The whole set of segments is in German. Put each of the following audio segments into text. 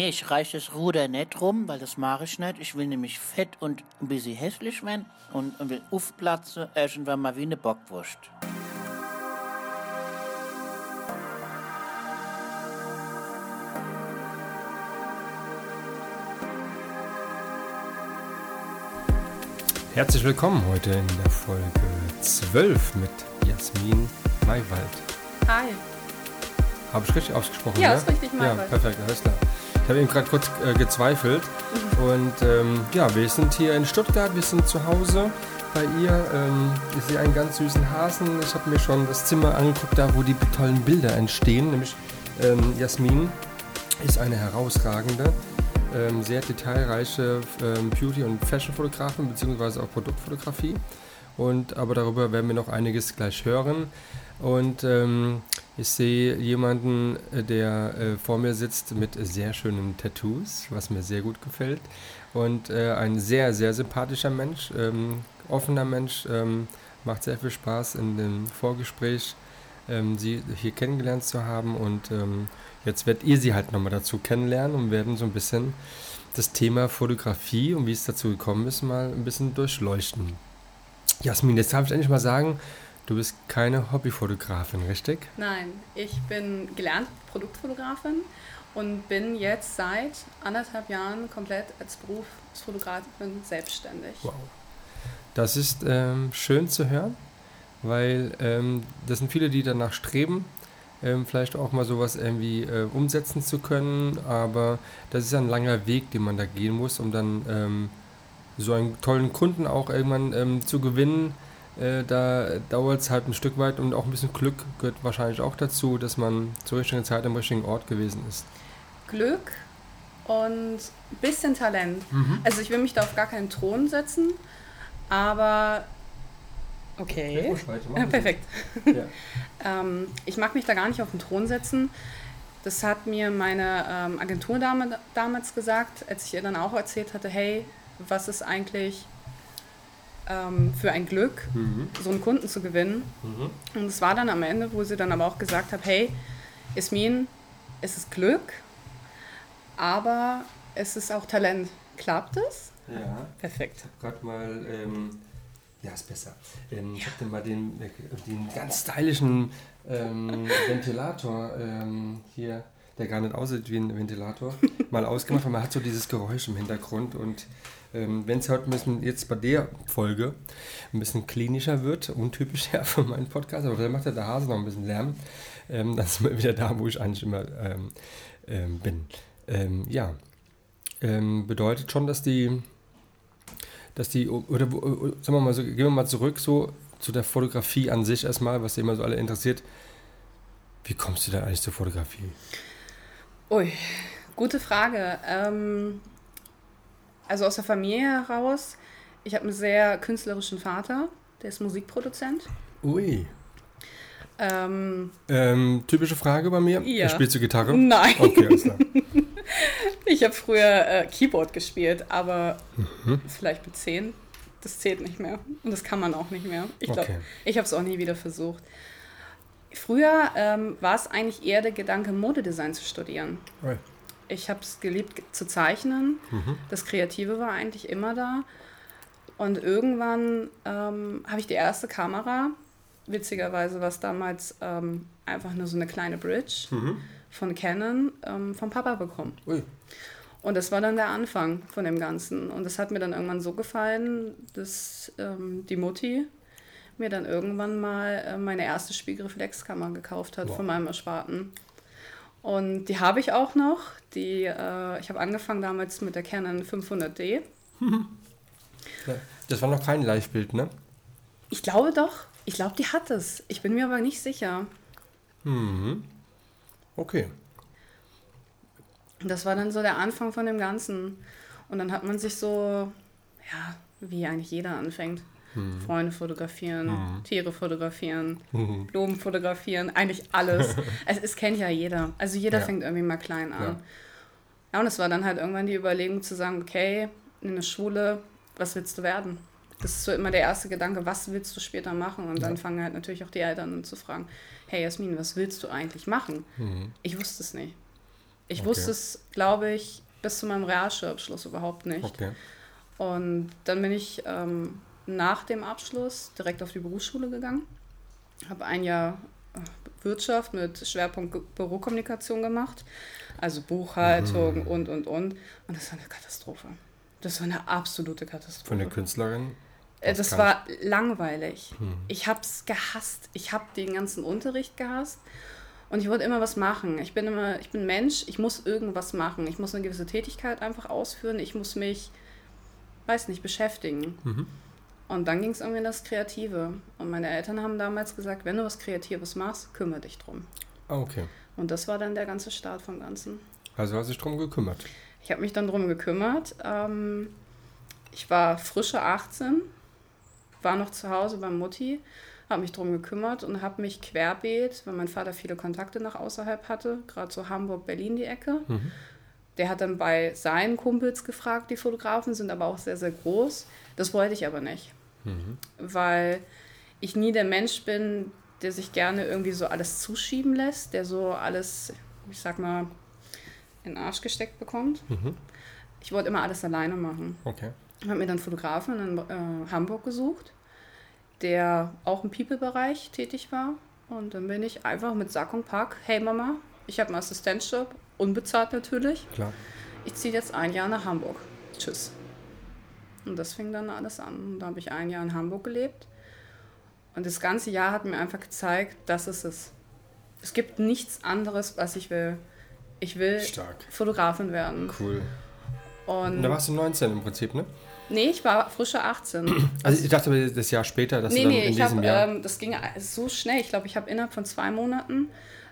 Ja, ich reiche das Ruder nicht rum, weil das mache ich nicht. Ich will nämlich fett und ein bisschen hässlich werden und, und will aufplatzen, irgendwann mal wie eine Bockwurst. Herzlich willkommen heute in der Folge 12 mit Jasmin Maywald. Hi. Habe ich richtig ausgesprochen? Ja, ne? ist richtig, Ja, Maywald. perfekt, alles klar. Ich habe eben gerade kurz äh, gezweifelt. Mhm. Und ähm, ja, wir sind hier in Stuttgart, wir sind zu Hause bei ihr. Ähm, ich sehe einen ganz süßen Hasen. Ich habe mir schon das Zimmer angeguckt, da wo die tollen Bilder entstehen. Nämlich ähm, Jasmin ist eine herausragende, ähm, sehr detailreiche ähm, Beauty- und Fashion-Fotografin, beziehungsweise auch Produktfotografie. Und, aber darüber werden wir noch einiges gleich hören. Und ähm, ich sehe jemanden, äh, der äh, vor mir sitzt mit sehr schönen Tattoos, was mir sehr gut gefällt. Und äh, ein sehr, sehr sympathischer Mensch, ähm, offener Mensch, ähm, macht sehr viel Spaß in dem Vorgespräch, ähm, sie hier kennengelernt zu haben. Und ähm, jetzt werdet ihr sie halt nochmal dazu kennenlernen und werden so ein bisschen das Thema Fotografie und wie es dazu gekommen ist, mal ein bisschen durchleuchten. Jasmin, jetzt darf ich endlich mal sagen, du bist keine Hobbyfotografin, richtig? Nein, ich bin gelernte Produktfotografin und bin jetzt seit anderthalb Jahren komplett als Berufsfotografin selbstständig. Wow. Das ist ähm, schön zu hören, weil ähm, das sind viele, die danach streben, ähm, vielleicht auch mal sowas irgendwie äh, umsetzen zu können, aber das ist ein langer Weg, den man da gehen muss, um dann ähm, so einen tollen Kunden auch irgendwann ähm, zu gewinnen. Äh, da dauert es halt ein Stück weit und auch ein bisschen Glück gehört wahrscheinlich auch dazu, dass man zur richtigen Zeit am richtigen Ort gewesen ist. Glück und ein bisschen Talent. Also ich will mich da auf gar keinen Thron setzen, aber okay. Ja, perfekt. Ja. Ähm, ich mag mich da gar nicht auf den Thron setzen. Das hat mir meine ähm, Agenturdame damals gesagt, als ich ihr dann auch erzählt hatte, hey, was ist eigentlich ähm, für ein Glück, Mhm. so einen Kunden zu gewinnen. Mhm. Und es war dann am Ende, wo sie dann aber auch gesagt hat, hey, Ismin, es ist Glück, aber es ist auch Talent. Klappt es? Ja. Perfekt. gerade mal, ähm, ja, ist besser. Ähm, Ich habe dann mal den, den ganz stylischen ähm, Ventilator ähm, hier, der gar nicht aussieht wie ein Ventilator, mal ausgemacht, weil man hat so dieses Geräusch im Hintergrund und ähm, wenn es heute ein bisschen jetzt bei der Folge ein bisschen klinischer wird, untypischer für meinen Podcast, aber vielleicht macht ja der Hase noch ein bisschen Lärm, ähm, dann sind wir wieder da, wo ich eigentlich immer ähm, ähm, bin. Ähm, ja, bedeutet schon, dass die dass die, oder sagen wir mal so, gehen wir mal zurück so zu der Fotografie an sich erstmal, was immer so alle interessiert. Wie kommst du da eigentlich zur Fotografie? Ui, gute Frage. Ähm, also aus der Familie heraus, ich habe einen sehr künstlerischen Vater, der ist Musikproduzent. Ui. Ähm, Ähm, typische Frage bei mir. Ja. Spielst du Gitarre? nein, Okay, alles klar. ich habe früher äh, Keyboard gespielt, aber Mhm. vielleicht mit 10. Das zählt nicht mehr. Und das kann man auch nicht mehr. Ich glaube, Okay. ich habe es auch nie wieder versucht. Früher ähm, war es eigentlich eher der Gedanke, Modedesign zu studieren. Ui. Ich habe es geliebt ge- zu zeichnen. Mhm. Das Kreative war eigentlich immer da. Und irgendwann ähm, habe ich die erste Kamera, witzigerweise war es damals ähm, einfach nur so eine kleine Bridge Mhm. von Canon, ähm, vom Papa bekommen. Ui. Und das war dann der Anfang von dem Ganzen. Und das hat mir dann irgendwann so gefallen, dass ähm, die Mutti mir dann irgendwann mal äh, meine erste Spiegelreflexkamera gekauft hat Wow. von meinem Ersparten. Und die habe ich auch noch. Die, äh, ich habe angefangen damals mit der Canon 500D. Ja. Das war noch kein Live-Bild, ne? Ich glaube doch. Ich glaube, die hat es. Ich bin mir aber nicht sicher. Mhm. Okay. Und Das war dann so der Anfang von dem Ganzen. Und dann hat man sich so, ja, wie eigentlich jeder anfängt. Freunde fotografieren, Tiere fotografieren, Mhm. Blumen fotografieren, eigentlich alles. es, es kennt ja jeder. Also jeder Ja. fängt irgendwie mal klein an. Ja. Ja. und es war dann halt irgendwann die Überlegung zu sagen, okay, in der Schule, was willst du werden? Das ist so immer der erste Gedanke, was willst du später machen? Und dann Ja. fangen halt natürlich auch die Eltern an zu fragen, hey Jasmin, was willst du eigentlich machen? Mhm. Ich wusste es nicht. Ich Okay. wusste es, glaube ich, bis zu meinem Realschulabschluss überhaupt nicht. Okay. Und dann bin ich ähm, nach dem Abschluss direkt auf die Berufsschule gegangen. Habe ein Jahr äh, Wirtschaft mit Schwerpunkt Bürokommunikation gemacht. Also Buchhaltung und, und, und. Und das war eine Katastrophe. Das war eine absolute Katastrophe. Von der Künstlerin. Äh, Das Das war langweilig. Hm. Ich habe es gehasst. Ich habe den ganzen Unterricht gehasst. Und ich wollte immer was machen. Ich bin immer, ich bin Mensch, ich muss irgendwas machen. Ich muss eine gewisse Tätigkeit einfach ausführen. Ich muss mich, weiß nicht, beschäftigen. Mhm. Und dann ging es irgendwie in das Kreative. Und meine Eltern haben damals gesagt, wenn du was Kreatives machst, kümmere dich drum. Ah, okay. Und das war dann der ganze Start vom Ganzen. Also hast du dich drum gekümmert. Ich habe mich dann drum gekümmert. Ähm, ich war frische 18, war noch zu Hause bei Mutti, habe mich drum gekümmert und habe mich querbeet, weil mein Vater viele Kontakte nach außerhalb hatte, gerade so Hamburg, Berlin die Ecke. Mhm. Der hat dann bei seinen Kumpels gefragt, die Fotografen sind aber auch sehr, sehr groß. Das wollte ich aber nicht, Mhm. weil ich nie der Mensch bin, der sich gerne irgendwie so alles zuschieben lässt, der so alles, ich sag mal, in den Arsch gesteckt bekommt. Mhm. Ich wollte immer alles alleine machen. Okay. Ich habe mir dann einen Fotografen in äh, Hamburg gesucht, der auch im People-Bereich tätig war. Und dann bin ich einfach mit Sack und Pack, hey Mama, ich habe einen Assistenzjob, unbezahlt natürlich. Klar. Ich ziehe jetzt ein Jahr nach Hamburg. Tschüss. Und das fing dann alles an. Und da habe ich ein Jahr in Hamburg gelebt. Und das ganze Jahr hat mir einfach gezeigt, das ist es. Es gibt nichts anderes, was ich will. Ich will Stark. Fotografin werden. Cool. Und Und da warst du 19 im Prinzip, ne? nee, ich war frische 18. Also ich dachte das Jahr später, dass Nee, du dann nee, in ich diesem habe, Jahr. ähm, das ging so schnell. Ich glaube, ich habe innerhalb von zwei Monaten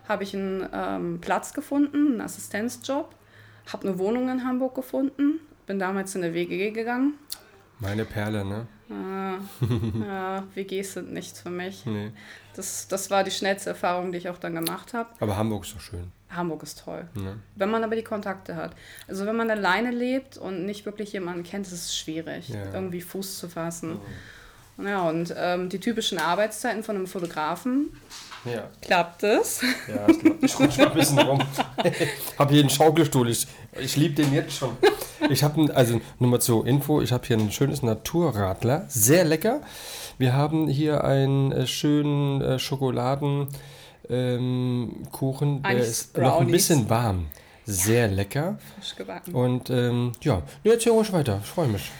habe ich einen ähm, Platz gefunden, einen Assistenzjob, habe eine Wohnung in Hamburg gefunden, bin damals in eine WG gegangen. Meine Perle, ne? Ah, ja, WGs sind nichts für mich. Nee. Das, das war die schnellste Erfahrung, die ich auch dann gemacht habe. Aber Hamburg ist doch schön. Hamburg ist toll. Ne? Wenn man aber die Kontakte hat. Also wenn man alleine lebt und nicht wirklich jemanden kennt, ist es schwierig, Ja. irgendwie Fuß zu fassen. Ja, und ähm, die typischen Arbeitszeiten von einem Fotografen, Ja. klappt es? Ja, ich, glaub, ich rutsch mal ein bisschen rum. habe hier einen Schaukelstuhl. Ich, ich liebe den jetzt schon. Ich habe, also nur mal zur Info, ich habe hier ein schönes Naturradler. Sehr lecker. Wir haben hier einen äh, schönen äh, Schokoladenkuchen. Ähm, der ist noch ein Brownies. bisschen warm. Sehr lecker. Frisch gebacken. Und ähm, ja, nee, erzähl ruhig weiter. Ich freue mich.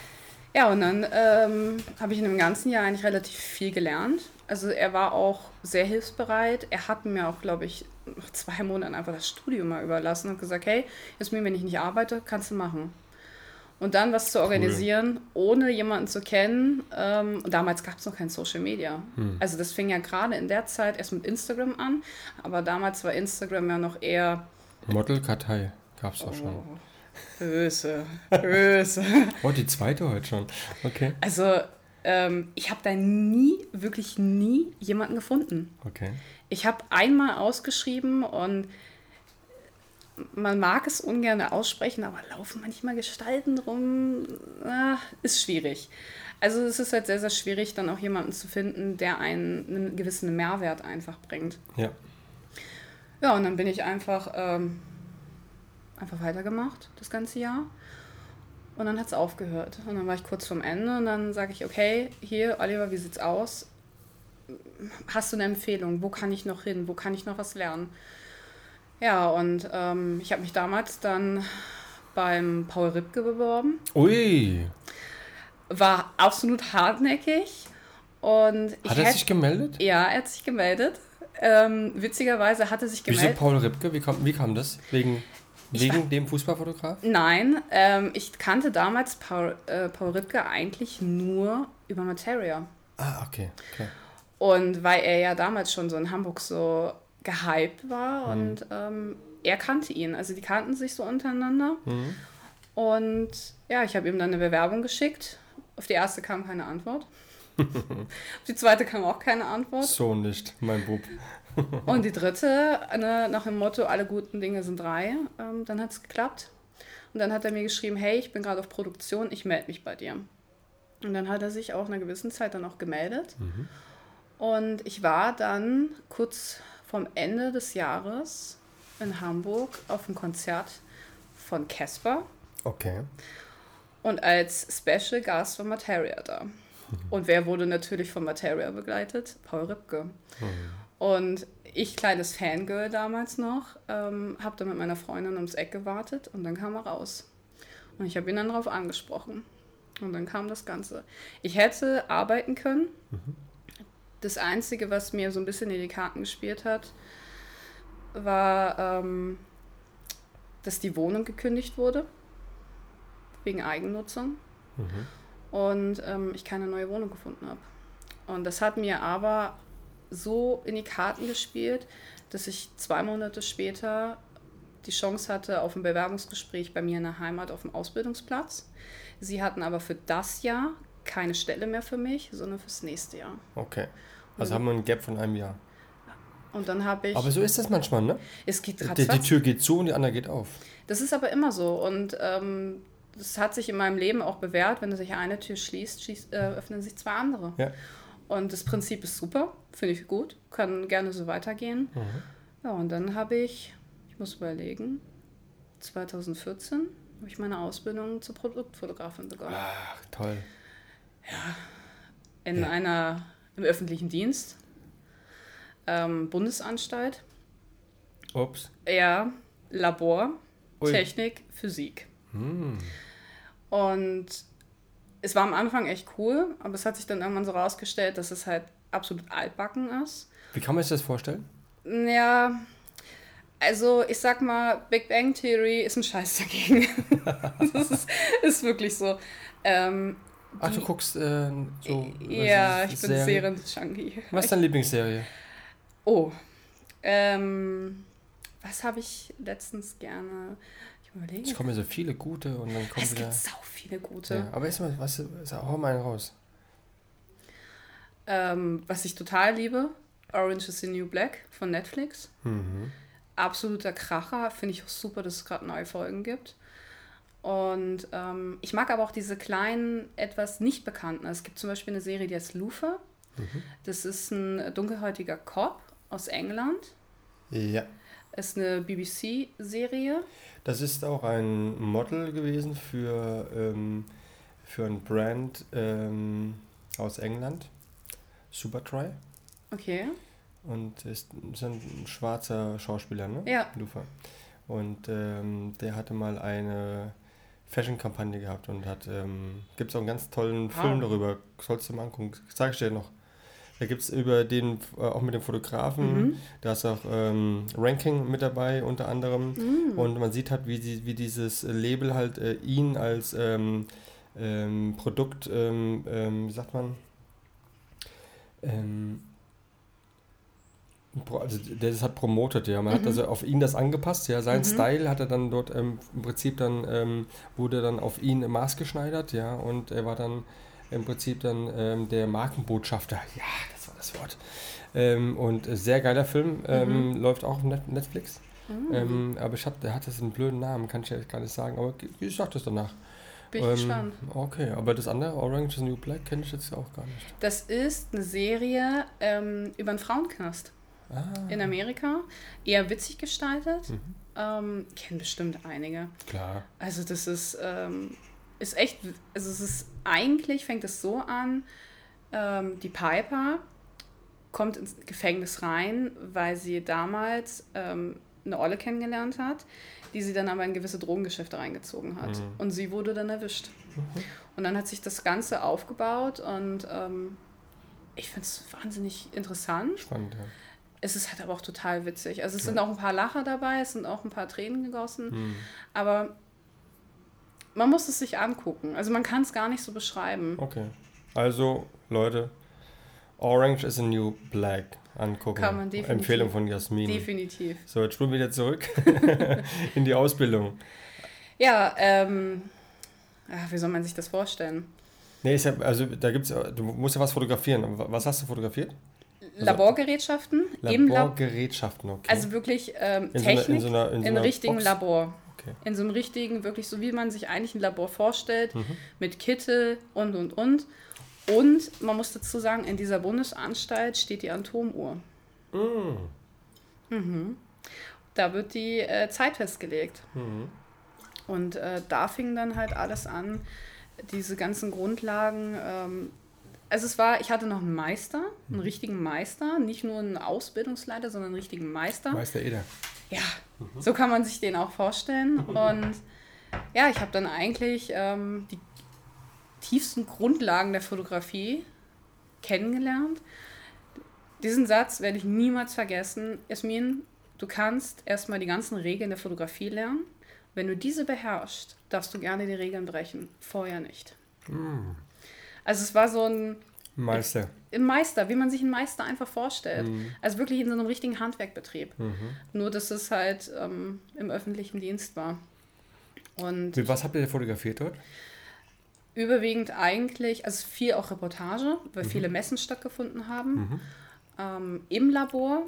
Ja, und dann ähm, habe ich in dem ganzen Jahr eigentlich relativ viel gelernt. Also er war auch sehr hilfsbereit. Er hat mir auch, glaube ich, nach zwei Monaten einfach das Studium mal überlassen und gesagt, hey, Jasmin, wenn ich nicht arbeite, kannst du machen. Und dann was zu organisieren, ohne jemanden zu kennen. Ähm, damals gab es noch kein Social Media. Also das fing ja gerade in der Zeit erst mit Instagram an. Aber damals war Instagram ja noch eher Modelkartei gab es schon. oh, böse, böse. Oh, die zweite heute schon. Okay. Also ähm, ich habe da nie, wirklich nie jemanden gefunden. Okay. Ich habe einmal ausgeschrieben und man mag es ungern aussprechen, aber laufen manchmal Gestalten rum, ah, ist schwierig. Also es ist halt sehr, sehr schwierig, dann auch jemanden zu finden, der einen einen gewissen Mehrwert einfach bringt. Ja. Ja, und dann bin ich einfach, ähm, einfach weitergemacht, das ganze Jahr. Und dann hat es aufgehört. Und dann war ich kurz vorm Ende und dann sage ich, okay, hier, Oliver, wie sieht's aus? Hast du eine Empfehlung? Wo kann ich noch hin? Wo kann ich noch was lernen? Ja, und ähm, ich habe mich damals dann beim Paul Ripke beworben. Ui. War absolut hartnäckig. Und Hat er hätt- sich gemeldet? Ja, er hat sich gemeldet. Ähm, witzigerweise hatte sich Wieso gemeldet. Paul Ripke? Wie kam, wie kam das? Wegen, Ich wegen dem Fußballfotograf? Nein, ähm, ich kannte damals Paul, äh, Paul Ripke eigentlich nur über Materia. Ah, okay. okay. Und weil er ja damals schon so in Hamburg so gehypt war und ähm, er kannte ihn. Also die kannten sich so untereinander. Und ja, ich habe ihm dann eine Bewerbung geschickt. Auf die erste kam keine Antwort. Auf die zweite kam auch keine Antwort. So nicht, mein Bub. Und die dritte, ne, nach dem Motto, alle guten Dinge sind drei, ähm, dann hat es geklappt. Und dann hat er mir geschrieben, hey, ich bin gerade auf Produktion, ich melde mich bei dir. Und dann hat er sich auch in einer gewissen Zeit dann auch gemeldet. Und ich war dann kurz vorm Ende des Jahres in Hamburg auf ein Konzert von Casper Okay. und als Special Gast war Materia da. Und wer wurde natürlich von Materia begleitet? Paul Ripke. Und ich, kleines Fangirl damals noch, ähm, habe dann mit meiner Freundin ums Eck gewartet und dann kam er raus. Und ich habe ihn dann darauf angesprochen. Und dann kam das Ganze. Ich hätte arbeiten können. Das Einzige, was mir so ein bisschen in die Karten gespielt hat, war, ähm, dass die Wohnung gekündigt wurde. Wegen Eigennutzung. Und ähm, ich keine neue Wohnung gefunden habe. Und das hat mir aber so in die Karten gespielt, dass ich zwei Monate später die Chance hatte auf ein Bewerbungsgespräch bei mir in der Heimat auf dem Ausbildungsplatz. Sie hatten aber für das Jahr keine Stelle mehr für mich, sondern fürs nächste Jahr. Okay. Also haben wir einen Gap von einem Jahr. Und dann habe ich. Aber so ist das manchmal, ne? es geht Die, die. Tür geht zu und die andere geht auf. Das ist aber immer so. Und ähm, das hat sich in meinem Leben auch bewährt, wenn sich eine Tür schließt, schließt äh, öffnen sich zwei andere. Ja. Und das Prinzip ist super, finde ich gut, kann gerne so weitergehen. Ja, und dann habe ich, ich muss überlegen, 2014 habe ich meine Ausbildung zur Produktfotografin begonnen. Ach, toll. In einer, im öffentlichen Dienst, ähm, Bundesanstalt, Ups. ja, Labor, Ui. Technik, Physik. Hm. Und es war am Anfang echt cool, aber es hat sich dann irgendwann so rausgestellt, dass es halt absolut altbacken ist. Wie kann man sich das vorstellen? Ja, also ich sag mal, Big Bang Theory ist ein Scheiß dagegen. das ist, ist wirklich so. Ähm, Ach, du guckst äh, so. ja, was ich bin Serie? Serien-Junkie. Was ist deine Lieblingsserie? Oh, ähm, was habe ich letztens gerne? Ich überlege. Es kommen ja so viele gute und dann kommen Es wieder. gibt sau viele gute. Ja, aber erstmal, was, hau mal einen raus. Ähm, was ich total liebe, Orange is the New Black von Netflix. Mhm. Absoluter Kracher. Finde ich auch super, dass es gerade neue Folgen gibt. Und ähm, ich mag aber auch diese kleinen, etwas nicht bekannten. Es gibt zum Beispiel eine Serie, die heißt Luther. Das ist ein dunkelhäutiger Cop aus England. Ja. Ist eine BBC-Serie. Das ist auch ein Model gewesen für, ähm, für ein Brand ähm, aus England. Supertry. Okay. Und ist, ist ein schwarzer Schauspieler, ne? Ja. Lufa. Und ähm, der hatte mal eine Fashion-Kampagne gehabt und hat, ähm, gibt es auch einen ganz tollen Wow. Film darüber, sollst du mal angucken, sag ich dir noch. Da gibt es über den, äh, auch mit dem Fotografen, Mhm. da ist auch ähm, Ranking mit dabei unter anderem. Mhm. Und man sieht halt, wie, die, wie dieses Label halt äh, ihn als ähm, ähm, Produkt, ähm, ähm, wie sagt man, ähm, also der das hat promotet, ja. Man hat also auf ihn das angepasst, ja. Sein Mhm. Style hat er dann dort ähm, im Prinzip dann, ähm, wurde dann auf ihn maßgeschneidert, ja. Und er war dann im Prinzip dann ähm, der Markenbotschafter. Ja, das war das Wort. Ähm, und sehr geiler Film, ähm, läuft auch auf Net Netflix. Mhm. Ähm, aber ich hab, der hat das einen blöden Namen, kann ich jetzt gar nicht sagen, aber ich sag das danach. Bin ich Ähm, gespannt. Okay, aber das andere, Orange is New Black, kenne ich jetzt auch gar nicht. Das ist eine Serie ähm, über einen Frauenknast Ah, in Amerika. Eher witzig gestaltet. Mhm. Ähm, kennen bestimmt einige. klar. Also das ist, ähm, ist echt, also es ist eigentlich fängt es so an, ähm, die Piper kommt ins Gefängnis rein, weil sie damals ähm, eine Olle kennengelernt hat, die sie dann aber in gewisse Drogengeschäfte reingezogen hat. Mhm. Und sie wurde dann erwischt. Und dann hat sich das Ganze aufgebaut und ähm, ich finde es wahnsinnig interessant. Spannend, ja. Es ist halt aber auch total witzig. Also es Ja. sind auch ein paar Lacher dabei, es sind auch ein paar Tränen gegossen. Hm. Aber man muss es sich angucken. Also man kann es gar nicht so beschreiben. Okay. Also, Leute, Orange is the New Black angucken. Kann man definitiv. Empfehlung von Jasmin. Definitiv. So, jetzt spulen wir wieder zurück in die Ausbildung. Ja, ähm, ach, wie soll man sich das vorstellen? Nee, ist ja, also da gibt's, du musst ja was fotografieren. Was hast du fotografiert? Laborgerätschaften im Lab Laborgerätschaften, okay. also wirklich ähm, in so einer, Technik in so einer, in so in richtigen Box? Labor. Okay. In so einem richtigen, wirklich so wie man sich eigentlich ein Labor vorstellt, Mhm. mit Kittel und und und. Und man muss dazu sagen, in dieser bundesanstalt steht die Atomuhr. Mm. Da wird die äh, Zeit festgelegt. Und äh, da fing dann halt alles an, diese ganzen Grundlagen. Ähm, also es war, ich hatte noch einen Meister, einen richtigen Meister, nicht nur einen Ausbildungsleiter, sondern einen richtigen Meister. Meister Eder. Ja, so kann man sich den auch vorstellen. Und ja, ich habe dann eigentlich ähm, die tiefsten Grundlagen der Fotografie kennengelernt. Diesen Satz werde ich niemals vergessen. Jasmin, du kannst erstmal die ganzen Regeln der Fotografie lernen. Wenn du diese beherrschst, darfst du gerne die Regeln brechen. Vorher nicht. Also es war so ein Meister. Ein Meister, wie man sich einen Meister einfach vorstellt. Also wirklich in so einem richtigen Handwerkbetrieb. Nur, dass es halt ähm, im öffentlichen Dienst war. Und Mit was habt ihr fotografiert dort? überwiegend eigentlich, also viel auch Reportage, weil viele Messen stattgefunden haben. Ähm, Im Labor,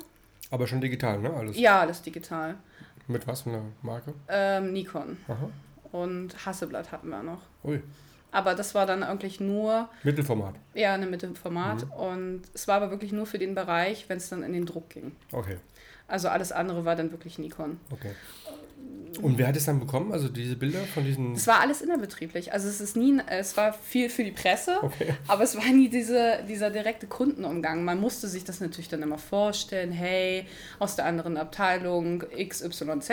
Aber schon digital, ne? Alles. ja, alles digital. Mit was für einer Marke? Ähm, Nikon Aha. und Hasselblatt hatten wir noch. Ui. Aber das war dann eigentlich nur Mittelformat. eher eine Mittelformat und es war aber wirklich nur für den Bereich, wenn es dann in den Druck ging. Okay. Also alles andere war dann wirklich Nikon. Okay. Und wer hat es dann bekommen? Also diese Bilder von diesen. Es war alles innerbetrieblich. Also es ist nie, es war viel für die Presse, Okay. aber es war nie diese, dieser direkte Kundenumgang. Man musste sich das natürlich dann immer vorstellen, hey, aus der anderen Abteilung XYZ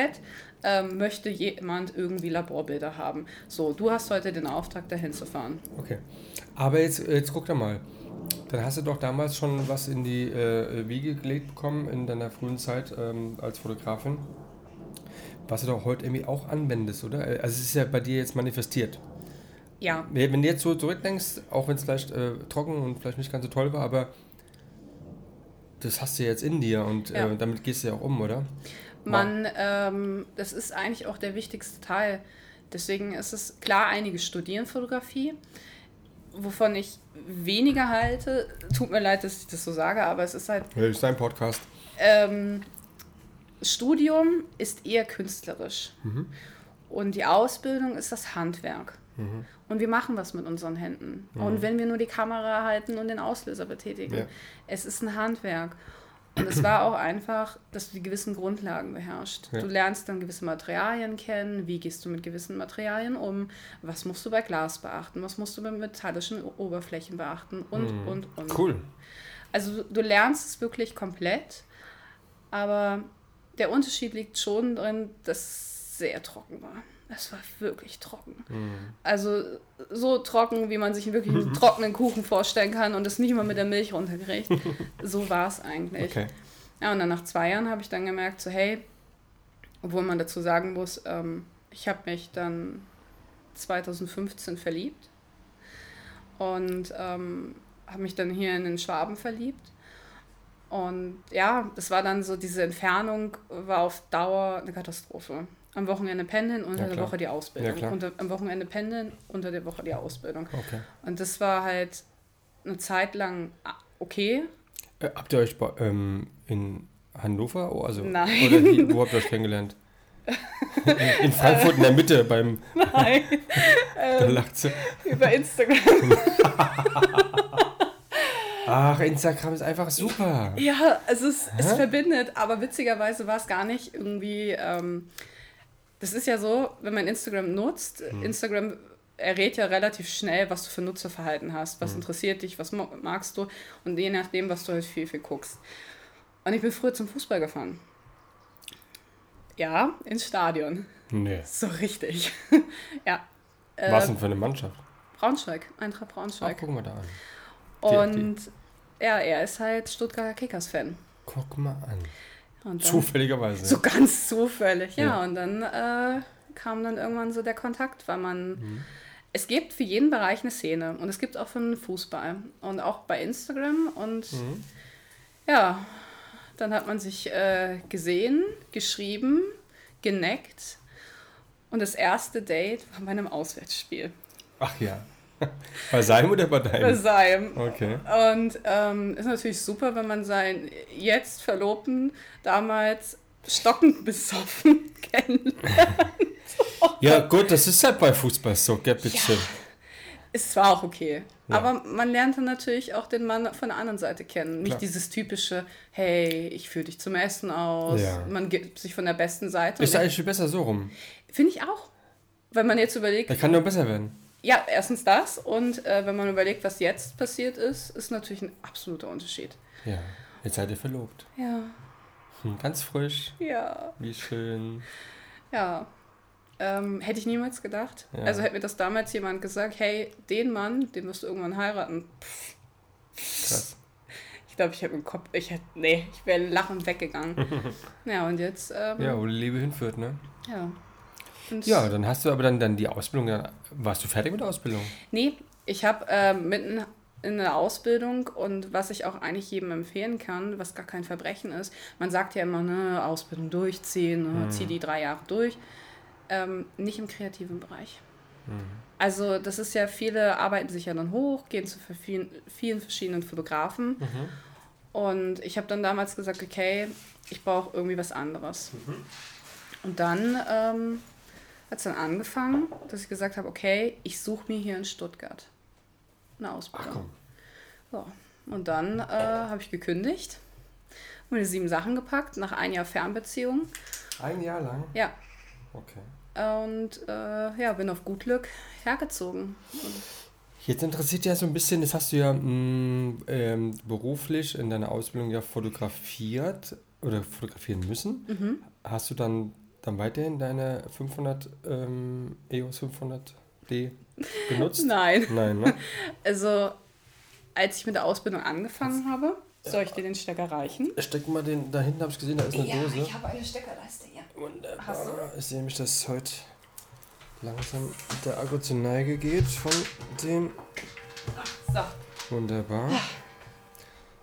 ähm, möchte jemand irgendwie Laborbilder haben. So, du hast heute den Auftrag, dahin zu fahren. Okay. Aber jetzt, jetzt guck da mal. Dann hast du doch damals schon was in die äh, Wiege gelegt bekommen in deiner frühen Zeit ähm, als Fotografin. Was du doch heute irgendwie auch anwendest, oder? Also es ist ja bei dir jetzt manifestiert. Ja, Wenn du jetzt so zurückdenkst, auch wenn es vielleicht äh, trocken und vielleicht nicht ganz so toll war, aber das hast du jetzt in dir und Ja. äh, damit gehst du ja auch um, oder? Man, ähm, das ist eigentlich auch der wichtigste Teil. Deswegen ist es klar, einige studieren Fotografie, wovon ich weniger halte. Tut mir leid, dass ich das so sage, aber es ist halt, das ist dein Podcast. ähm, Studium ist eher künstlerisch. Und die Ausbildung ist das Handwerk. Und wir machen was mit unseren Händen. Und wenn wir nur die Kamera halten und den Auslöser betätigen. Ja. Es ist ein Handwerk. Und es war auch einfach, dass du die gewissen Grundlagen beherrschst. Ja. Du lernst dann gewisse Materialien kennen, wie gehst du mit gewissen Materialien um, was musst du bei Glas beachten, was musst du bei metallischen Oberflächen beachten und, und, und. Cool. Also du, du lernst es wirklich komplett, aber der Unterschied liegt schon drin, dass es sehr trocken war. Es war wirklich trocken. Also so trocken, wie man sich wirklich einen trockenen Kuchen vorstellen kann und es nicht mal mit der Milch runterkriegt. so war es eigentlich. Okay. Ja, und dann nach zwei Jahren habe ich dann gemerkt, so hey, obwohl man dazu sagen muss, ähm, ich habe mich dann 2015 verliebt und ähm, habe mich dann hier in den Schwaben verliebt. Und ja, das war dann so, diese Entfernung war auf Dauer eine Katastrophe. Am Wochenende pendeln, unter Ja, der. Woche die Ausbildung. Ja, unter, am Wochenende pendeln, unter der Woche die Ausbildung. okay. Und das war halt eine Zeit lang ah, okay, Äh, habt ihr euch ähm, in Hannover? Oh, also, Nein. Oder wie, wo habt ihr euch kennengelernt? In, Frankfurt in der Mitte beim. Nein, Da lacht sie. über Instagram. Ach, Instagram ist einfach super. Ja, also es, es verbindet, aber witzigerweise war es gar nicht irgendwie. Ähm, das ist ja so, wenn man Instagram nutzt, Hm. Instagram errät ja relativ schnell, was du für Nutzerverhalten hast, Hm. was interessiert dich, was magst du und je nachdem, was du halt viel, viel guckst. Und ich bin früher zum Fußball gefahren. Ja, ins Stadion. Nee. So richtig. ja. Was Äh, denn für eine Mannschaft? Braunschweig, Eintracht Ach, Braunschweig. guck mal da an. die- und ja, er ist halt Stuttgarter Kickers-Fan. Guck mal an. Dann- Zufälligerweise. So ganz zufällig, ja. Ja. Und dann äh, kam dann irgendwann so der Kontakt, weil man. Mhm. Es gibt für jeden Bereich eine Szene und es gibt auch für den Fußball und auch bei Instagram und Mhm. ja, dann hat man sich äh, gesehen, geschrieben, geneckt und das erste Date war bei einem Auswärtsspiel Ach ja. Bei seinem oder bei bei deinem? seinem. Okay. Und ähm, ist natürlich super, wenn man seinen jetzt Verlobten damals stockend besoffen kennenlernt. Ja, gut, das ist halt bei Fußball so, gell, bitte. ist zwar auch okay, Ja. aber man lernte natürlich auch den Mann von der anderen Seite kennen. Nicht Klar. dieses typische, hey, ich führe dich zum Essen aus. Ja. Man gibt sich von der besten Seite. Ist eigentlich viel besser so rum. Finde ich auch. Wenn man jetzt überlegt, Da kann nur besser werden. Ja, erstens das und äh, wenn man überlegt, was jetzt passiert ist, ist natürlich ein absoluter Unterschied. Ja. Jetzt seid ihr verlobt. Ja, Hm, Ganz frisch. ja, Wie schön. ja. Ähm, hätte ich niemals gedacht. Ja. Also hätte mir das damals jemand gesagt, hey, den Mann, den wirst du irgendwann heiraten. Krass. Ich glaube, ich habe im Kopf, ich hätte, nee, ich wäre lachend weggegangen. ja, und jetzt, ähm, Ja, wo die Liebe hinführt, ne? ja. Ja, dann hast du aber dann, dann die Ausbildung. Dann, warst du fertig mit der Ausbildung? Nee, ich habe ähm, mitten in der Ausbildung und was ich auch eigentlich jedem empfehlen kann, was gar kein Verbrechen ist, man sagt ja immer, ne, Ausbildung durchziehen, ne, zieh die drei Jahre durch, ähm, nicht im kreativen Bereich. Also das ist ja, viele arbeiten sich ja dann hoch, gehen zu vielen, vielen verschiedenen Fotografen und ich habe dann damals gesagt, okay, ich brauche irgendwie was anderes. Und dann ähm, hat es dann angefangen, dass ich gesagt habe, okay, ich suche mir hier in Stuttgart eine Ausbildung. So. Und dann äh, habe ich gekündigt, meine sieben Sachen gepackt, nach ein Jahr Fernbeziehung. Ein Jahr lang? Ja. Okay. Und äh, ja, bin auf gut Glück hergezogen. Und Jetzt interessiert ja so ein bisschen, das hast du ja mh, ähm, beruflich in deiner Ausbildung ja fotografiert oder fotografieren müssen. Mhm. Hast du dann, dann weiterhin deine 500 ähm, EOS 500D benutzt? Nein. Nein, ne? Also, als ich mit der Ausbildung angefangen habe, soll ich dir den Stecker reichen? Steck mal den, da hinten habe ich gesehen, da ist eine Dose. habe eine Steckerleiste. Hast du? Wunderbar. Ich sehe nämlich, dass heute langsam der Akku zur Neige geht von dem. So. Wunderbar.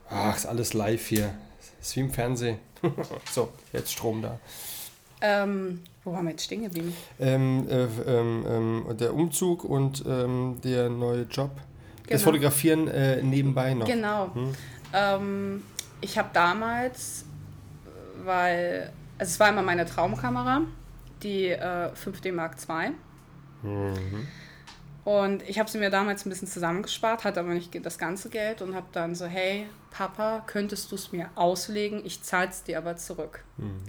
Ach, ist alles live hier. Ist wie im Fernsehen. so, jetzt Strom da. Ähm, wo waren wir jetzt stehen geblieben? Ähm, äh, ähm, ähm, der Umzug und ähm, der neue Job. Das Genau. Fotografieren äh, nebenbei noch. Genau. Ähm, ich habe damals, weil, also es war immer meine Traumkamera, die äh, 5D Mark II. Mhm. Und ich habe sie mir damals ein bisschen zusammengespart, hatte aber nicht das ganze Geld und habe dann so, hey, Papa, könntest du es mir auslegen? Ich zahle es dir aber zurück. Mhm.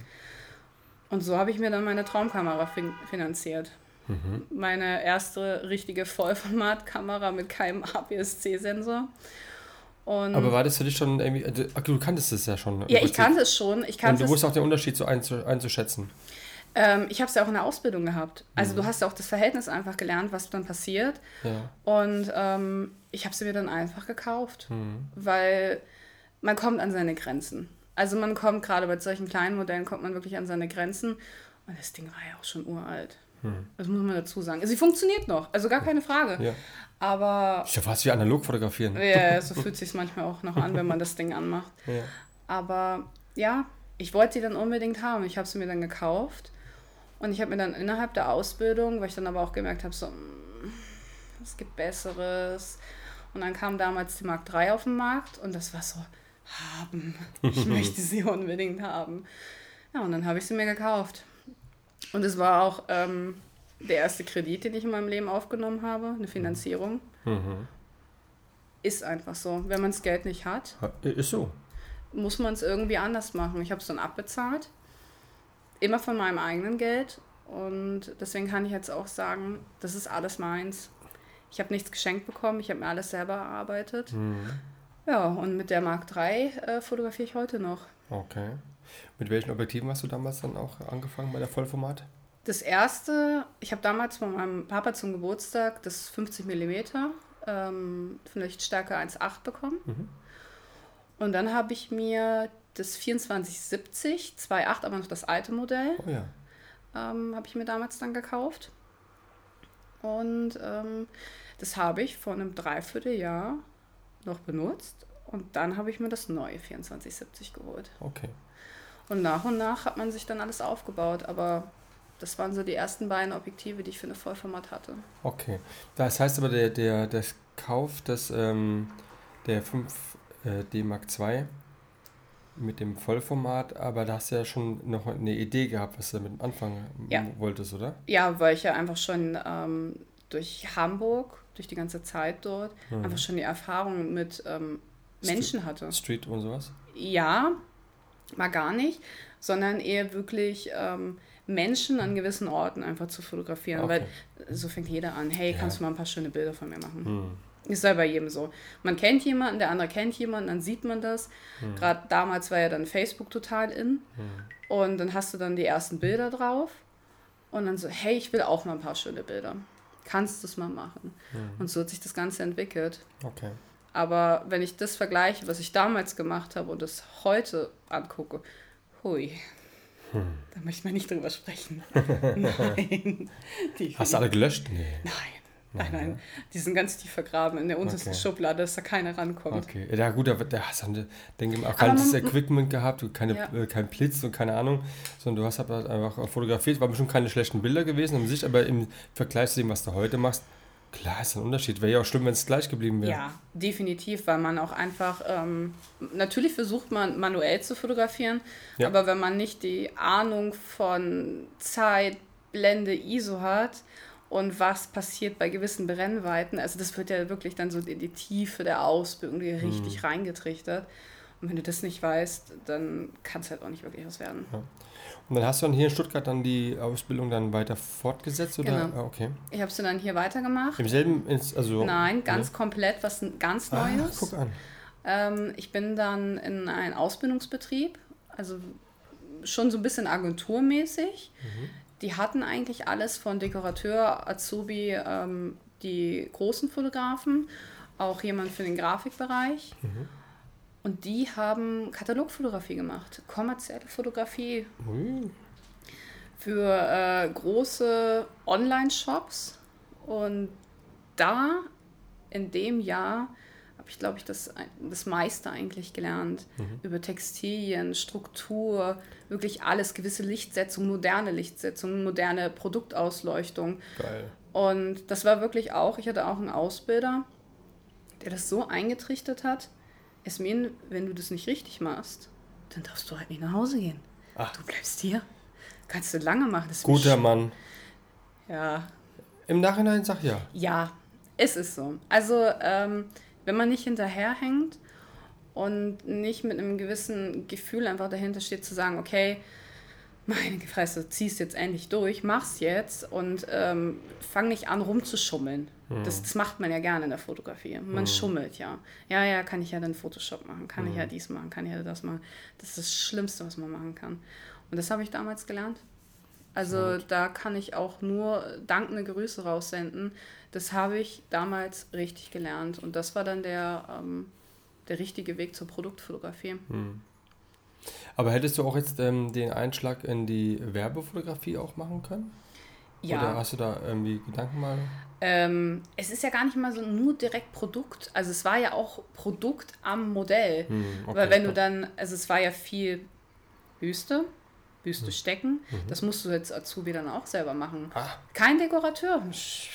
Und so habe ich mir dann meine Traumkamera fin finanziert. Mhm. Meine erste richtige Vollformatkamera mit keinem APS-C-Sensor. Und Aber war das für dich schon irgendwie. also, ach, Du kanntest es ja schon. ja, ich kannte es schon. Ich Und kannte du es wusstest auch den Unterschied so einzu einzuschätzen. Ähm, ich habe es ja auch in der Ausbildung gehabt. Also Mhm. du hast ja auch das Verhältnis einfach gelernt, was dann passiert. Ja. Und ähm, ich habe sie mir dann einfach gekauft, Mhm. weil man kommt an seine Grenzen. Also man kommt gerade bei solchen kleinen Modellen, kommt man wirklich an seine Grenzen. Und das Ding war ja auch schon uralt. Das muss man dazu sagen. Sie funktioniert noch, also gar keine Frage. Ja. Aber Ist ja fast wie analog fotografieren. ja, so fühlt sich manchmal auch noch an, wenn man das Ding anmacht. Ja. Aber ja, ich wollte sie dann unbedingt haben. Ich habe sie mir dann gekauft. Und ich habe mir dann innerhalb der Ausbildung, weil ich dann aber auch gemerkt habe, so, mm, es gibt Besseres. Und dann kam damals die Mark III auf den Markt und das war so, haben. Ich möchte sie unbedingt haben. Ja, und dann habe ich sie mir gekauft. Und es war auch ähm, der erste Kredit, den ich in meinem Leben aufgenommen habe, eine Finanzierung. Mhm. Ist einfach so. Wenn man das Geld nicht hat, Ha- Ist so. muss man es irgendwie anders machen. Ich habe es dann abbezahlt. Immer von meinem eigenen Geld. Und deswegen kann ich jetzt auch sagen, das ist alles meins. Ich habe nichts geschenkt bekommen, ich habe mir alles selber erarbeitet. Mhm. Ja, und mit der Mark III äh, fotografiere ich heute noch. Okay. Mit welchen Objektiven hast du damals dann auch angefangen bei der Vollformat? Das erste, ich habe damals von meinem Papa zum Geburtstag das 50 mm ähm, von Lichtstärke 1,8 bekommen. Mhm. Und dann habe ich mir das 2470 2,8, aber noch das alte Modell, Oh ja. ähm, habe ich mir damals dann gekauft. Und ähm, das habe ich vor einem Dreivierteljahr noch benutzt. Und dann habe ich mir das neue 2470 geholt. Okay. Und nach und nach hat man sich dann alles aufgebaut. Aber das waren so die ersten beiden Objektive, die ich für eine Vollformat hatte. Okay. Das heißt aber, der, der, das Kauf des, ähm, der 5 äh, D Mark II mit dem Vollformat, aber da hast du ja schon noch eine Idee gehabt, was du mit dem Anfang Ja. wolltest, oder? Ja, weil ich ja einfach schon ähm, durch Hamburg, durch die ganze Zeit dort, Mhm. einfach schon die Erfahrung mit ähm, Menschen hatte. Street und sowas? Ja, mal gar nicht, sondern eher wirklich ähm, Menschen an gewissen Orten einfach zu fotografieren. Okay. Weil so fängt jeder an, hey, Ja. kannst du mal ein paar schöne Bilder von mir machen? Hm. Ist ja bei jedem so. Man kennt jemanden, der andere kennt jemanden, dann sieht man das. Hm. Gerade damals war ja dann Facebook total in. Und dann hast du dann die ersten Bilder drauf. Und dann so, hey, ich will auch mal ein paar schöne Bilder. Kannst du es mal machen? Hm. Und so hat sich das Ganze entwickelt. Okay. Aber wenn ich das vergleiche, was ich damals gemacht habe und das heute angucke, hui, Hm. da möchte man nicht drüber sprechen. nein. Hast du alle gelöscht? Nee. Nein, nein, nein. Die sind ganz tief vergraben in der untersten Okay. Schublade, dass da keiner rankommt. Okay. Ja gut, da, da hast du, denke ich mal, auch kein Equipment gehabt, keine, Ja. äh, kein Blitz und keine Ahnung, sondern du hast halt einfach fotografiert. War bestimmt keine schlechten Bilder gewesen an sich, aber im Vergleich zu dem, was du heute machst, klar ist ein Unterschied. Wäre ja auch schlimm, wenn es gleich geblieben wäre. Ja, definitiv, weil man auch einfach, ähm, natürlich versucht man manuell zu fotografieren, Ja. aber wenn man nicht die Ahnung von Zeit, Blende, ISO hat und was passiert bei gewissen Brennweiten, also das wird ja wirklich dann so in die Tiefe der Ausbildung die Mhm. richtig reingetrichtert. Und wenn du das nicht weißt, dann kann es halt auch nicht wirklich was werden. Und dann hast du dann hier in Stuttgart dann die Ausbildung dann weiter fortgesetzt? Oder? Genau. Ah, okay. Ich habe sie dann hier weitergemacht. Im selben, also... Nein, ganz komplett was ganz Ah, Neues. guck an. Ähm, ich bin dann in einen Ausbildungsbetrieb, also schon so ein bisschen agenturmäßig. Die hatten eigentlich alles von Dekorateur, Azubi, ähm, die großen Fotografen, auch jemand für den Grafikbereich. Und die haben Katalogfotografie gemacht, kommerzielle Fotografie Ui. für äh, große Online-Shops. Und da in dem Jahr habe ich, glaube ich, das, das meiste eigentlich gelernt. Über Textilien, Struktur, wirklich alles, gewisse Lichtsetzung, moderne Lichtsetzung, moderne Produktausleuchtung. Geil. Und das war wirklich auch, ich hatte auch einen Ausbilder, der das so eingetrichtert hat, Esmin, wenn du das nicht richtig machst, dann darfst du halt nicht nach Hause gehen. Ach. Du bleibst hier. Kannst du lange machen. Guter Mann. Ja, Im Nachhinein sag ja. ja, es ist so. Also, ähm, wenn man nicht hinterherhängt und nicht mit einem gewissen Gefühl einfach dahinter steht, zu sagen, okay, meine Fresse, ziehst jetzt endlich durch, mach's jetzt und ähm, fang nicht an rumzuschummeln. Das, das macht man ja gerne in der Fotografie. Man schummelt ja. Ja, ja, kann ich ja dann Photoshop machen, kann ich ja dies machen, kann ich ja das machen. Das ist das Schlimmste, was man machen kann. Und das habe ich damals gelernt. Also da kann ich auch nur dankende Grüße raussenden. Das habe ich damals richtig gelernt. Und das war dann der, ähm, der richtige Weg zur Produktfotografie. Aber hättest du auch jetzt ähm, den Einschlag in die Werbefotografie auch machen können? Ja. Oder hast du da irgendwie Gedanken mal? Ähm, es ist ja gar nicht mal so nur direkt Produkt. Also es war ja auch Produkt am Modell. Hm, okay. Weil wenn du dann, also es war ja viel Büste, Büste Hm. stecken. Das musst du jetzt Azubi dann auch selber machen. Ah. Kein Dekorateur? Sch-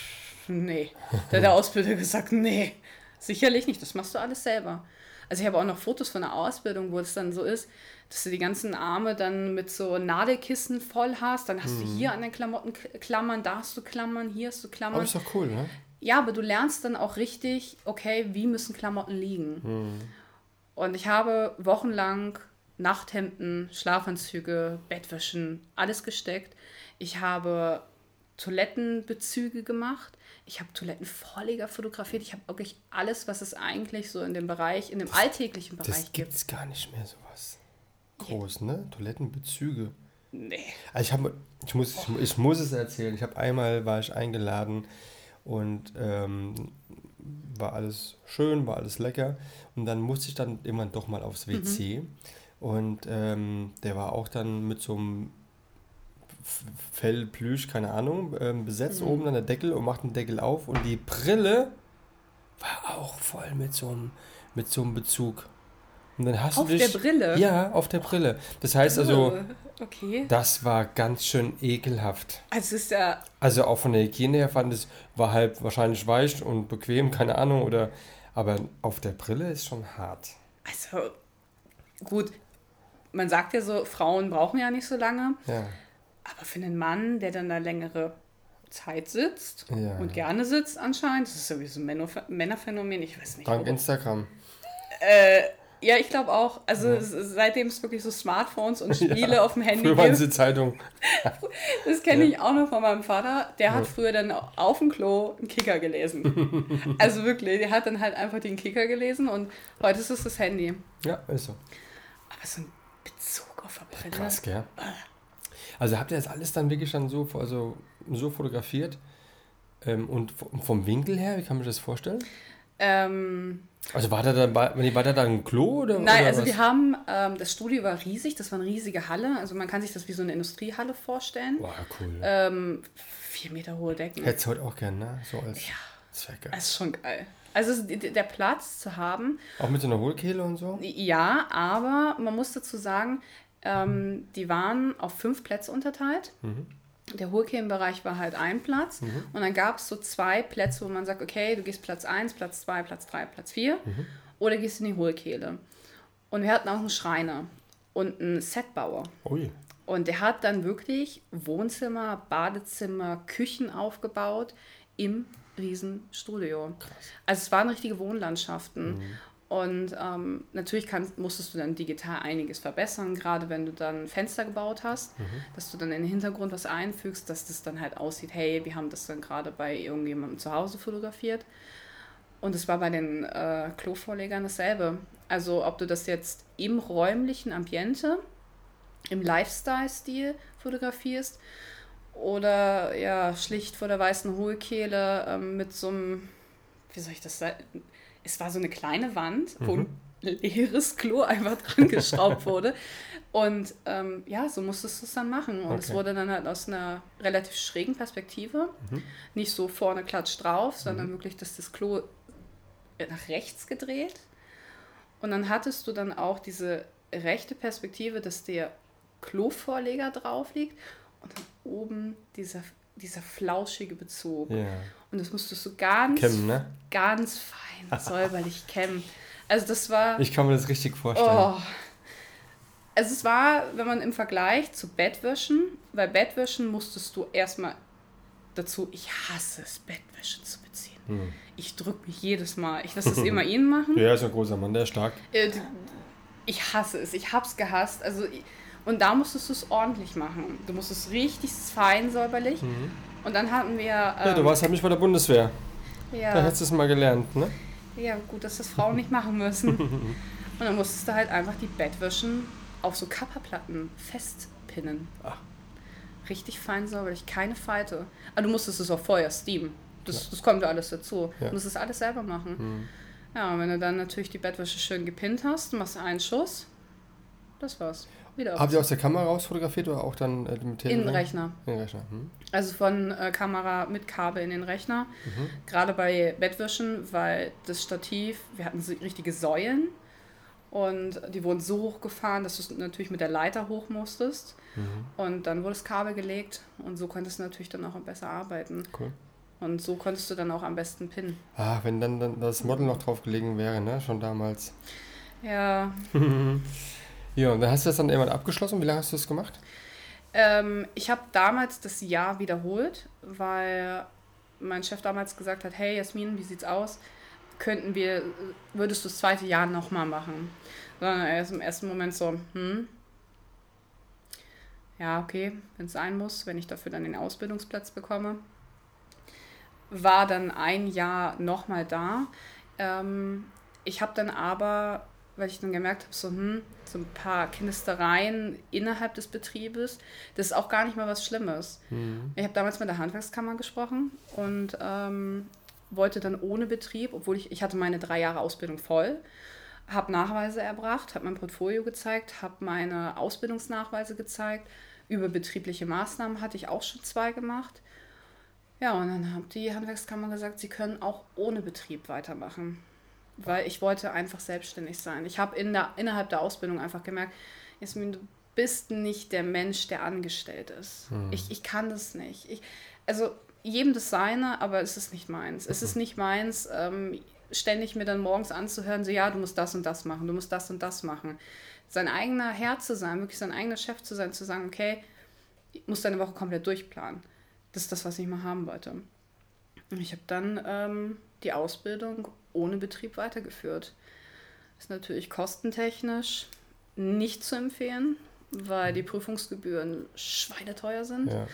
Nee. Da hat der Ausbilder gesagt, nee, sicherlich nicht. Das machst du alles selber. Also ich habe auch noch Fotos von der Ausbildung, wo es dann so ist, dass du die ganzen Arme dann mit so Nadelkissen voll hast. Dann hast du hier an den Klamotten Klammern, da hast du Klammern, hier hast du Klammern. Aber ist doch cool, ne? Ja, aber du lernst dann auch richtig, okay, wie müssen Klamotten liegen. Und ich habe wochenlang Nachthemden, Schlafanzüge, Bettwäschen, alles gesteckt. Ich habe Toilettenbezüge gemacht. Ich habe Toilettenvorleger fotografiert. Ich habe wirklich alles, was es eigentlich so in dem Bereich, in dem alltäglichen Das Bereich gibt. gibt's gar nicht mehr sowas. Groß, ne? Toilettenbezüge. Nee. Also ich, hab, ich, muss, ich, ich muss es erzählen. Ich habe einmal war ich eingeladen und ähm, war alles schön, war alles lecker. Und dann musste ich dann irgendwann doch mal aufs WC. Und ähm, der war auch dann mit so einem Fell, Plüsch, keine Ahnung, ähm, besetzt oben an der Deckel und macht den Deckel auf. Und die Brille war auch voll mit so einem, mit so einem Bezug. Und dann hast Auf du dich, der Brille? Ja, auf der Brille. Das heißt also, Oh, Okay. das war ganz schön ekelhaft. Also ist ja Also auch von der Hygiene her fand es, war halt wahrscheinlich weich und bequem, keine Ahnung, oder, aber auf der Brille ist schon hart. Also, gut, man sagt ja so, Frauen brauchen ja nicht so lange, Ja. Aber für einen Mann, der dann da längere Zeit sitzt Ja. und gerne sitzt anscheinend. Das ist sowieso ein Männer- Männerphänomen, ich weiß nicht. Dank warum. Instagram. Äh, ja, ich glaube auch. Also es- seitdem es wirklich so Smartphones und Spiele auf dem Handy Früher waren sie Zeitung. das kenne ich auch noch von meinem Vater. Der hat früher dann auf dem Klo einen Kicker gelesen. also wirklich, der hat dann halt einfach den Kicker gelesen und heute ist es das Handy. Ja, ist so. Aber so ein Bezug auf Brille. Krass, gell? Also habt ihr das alles dann wirklich dann so, also so fotografiert? Ähm, und vom Winkel her, wie kann man sich das vorstellen? Ähm, Also war da dann, war, war da dann ein Klo oder Nein, oder also was? wir haben, ähm, das Studio war riesig, das war eine riesige Halle. Also man kann sich das wie so eine Industriehalle vorstellen. Boah, cool. Ähm, vier Meter hohe Decken. Hättest du heute auch gern, ne? So als Ja. Das wäre geil. Das ist schon geil. Also der Platz zu haben, Auch mit so einer Hohlkehle und so? ja, aber man muss dazu sagen, ähm, die waren auf fünf Plätze unterteilt. Der Hohlkehlenbereich war halt ein Platz und dann gab es so zwei Plätze, wo man sagt, okay, du gehst Platz 1, Platz 2, Platz 3, Platz 4 oder gehst in die Hohlkehle. Und wir hatten auch einen Schreiner und einen Setbauer. Ui. Und der hat dann wirklich Wohnzimmer, Badezimmer, Küchen aufgebaut im Riesenstudio. Also es waren richtige Wohnlandschaften. Und ähm, natürlich kannst, musstest du dann digital einiges verbessern, gerade wenn du dann Fenster gebaut hast, dass du dann in den Hintergrund was einfügst, dass das dann halt aussieht, hey, wir haben das dann gerade bei irgendjemandem zu Hause fotografiert. Und es war bei den äh, Klovorlegern dasselbe. Also ob du das jetzt im räumlichen Ambiente, im Lifestyle-Stil fotografierst oder ja, schlicht vor der weißen Hohlkehle ähm, mit so einem, wie soll ich das sagen? Es war so eine kleine Wand, wo ein leeres Klo einfach dran geschraubt wurde. Und ähm, ja, so musstest du es dann machen. Und es Okay. wurde dann halt aus einer relativ schrägen Perspektive. Nicht so vorne klatscht drauf, sondern wirklich, dass das Klo nach rechts gedreht. Und dann hattest du dann auch diese rechte Perspektive, dass der Klovorleger drauf liegt und dann oben dieser, dieser flauschige Bezug. Ja. Und das musstest du ganz, Kämmen, ne? ganz fein, säuberlich kämmen. Also das war... Ich kann mir das richtig vorstellen. Oh. Also es war, wenn man im Vergleich zu Bettwäschen, weil Bettwäschen musstest du erstmal dazu, ich hasse es, Bettwäsche zu beziehen. Hm. Ich drücke mich jedes Mal. Ich lasse es immer ihn machen. Ja, ist ein großer Mann, der ist stark. Äh, Ich hasse es. Ich hab's gehasst. Also, und da musstest du es ordentlich machen. Du musstest richtig fein säuberlich. Und dann hatten wir. Ähm. Ja, du warst halt nicht bei der Bundeswehr. Da ja, hättest du es mal gelernt, ne? ja, gut, dass das Frauen nicht machen müssen. und dann musstest du halt einfach die Bettwäschen auf so Kapperplatten festpinnen. Ach. Richtig fein säuberlich, keine Falte. Aber du musstest es auch vorher steamen. Das, das kommt ja alles dazu. Ja. Du musst es alles selber machen. Mhm. Ja, und wenn du dann natürlich die Bettwäsche schön gepinnt hast, machst du einen Schuss, das war's. Wieder Habt ihr aus der Kamera raus fotografiert oder auch dann äh, mit in Telefon? den Rechner. In den Rechner. Hm? Also von äh, Kamera mit Kabel in den Rechner. Mhm. Gerade bei Bettwäschen, weil das Stativ, wir hatten so richtige Säulen und die wurden so hochgefahren, dass du natürlich mit der Leiter hoch musstest. Mhm. Und dann wurde das Kabel gelegt und so konntest du natürlich dann auch besser arbeiten. Cool. Und so konntest du dann auch am besten pinnen. Ah, wenn dann, dann das Model noch drauf gelegen wäre, ne? Schon damals. Ja, Ja, und dann hast du das dann irgendwann abgeschlossen. Wie lange hast du das gemacht? Ähm, ich habe damals das Jahr wiederholt, weil mein Chef damals gesagt hat, hey Jasmin, wie sieht's aus? Könnten wir, würdest du das zweite Jahr nochmal machen? Sondern er ist im ersten Moment so, hm, ja, okay, wenn es sein muss, wenn ich dafür dann den Ausbildungsplatz bekomme. War dann ein Jahr nochmal da. Ähm, ich habe dann aber, weil ich dann gemerkt habe, so, hm, so ein paar Knistereien innerhalb des Betriebes, das ist auch gar nicht mal was Schlimmes. Ich habe damals mit der Handwerkskammer gesprochen und ähm, wollte dann ohne Betrieb, obwohl ich, ich hatte meine drei Jahre Ausbildung voll, habe Nachweise erbracht, habe mein Portfolio gezeigt, habe meine Ausbildungsnachweise gezeigt. Über betriebliche Maßnahmen hatte ich auch schon zwei gemacht. Ja, und dann hat die Handwerkskammer gesagt, sie können auch ohne Betrieb weitermachen. Weil ich wollte einfach selbstständig sein. Ich habe in der, innerhalb der Ausbildung einfach gemerkt, Jasmin, du bist nicht der Mensch, der angestellt ist. Ich, ich kann das nicht. Ich, also jedem das seine, aber es ist nicht meins. Es ist nicht meins, ähm, ständig mir dann morgens anzuhören, so ja, du musst das und das machen, du musst das und das machen. Sein eigener Herr zu sein, wirklich sein eigener Chef zu sein, zu sagen, okay, ich muss deine Woche komplett durchplanen. Das ist das, was ich mal haben wollte. Und ich habe dann ähm, die Ausbildung ohne Betrieb weitergeführt. Ist natürlich kostentechnisch nicht zu empfehlen, weil die Prüfungsgebühren schweineteuer sind. Ja.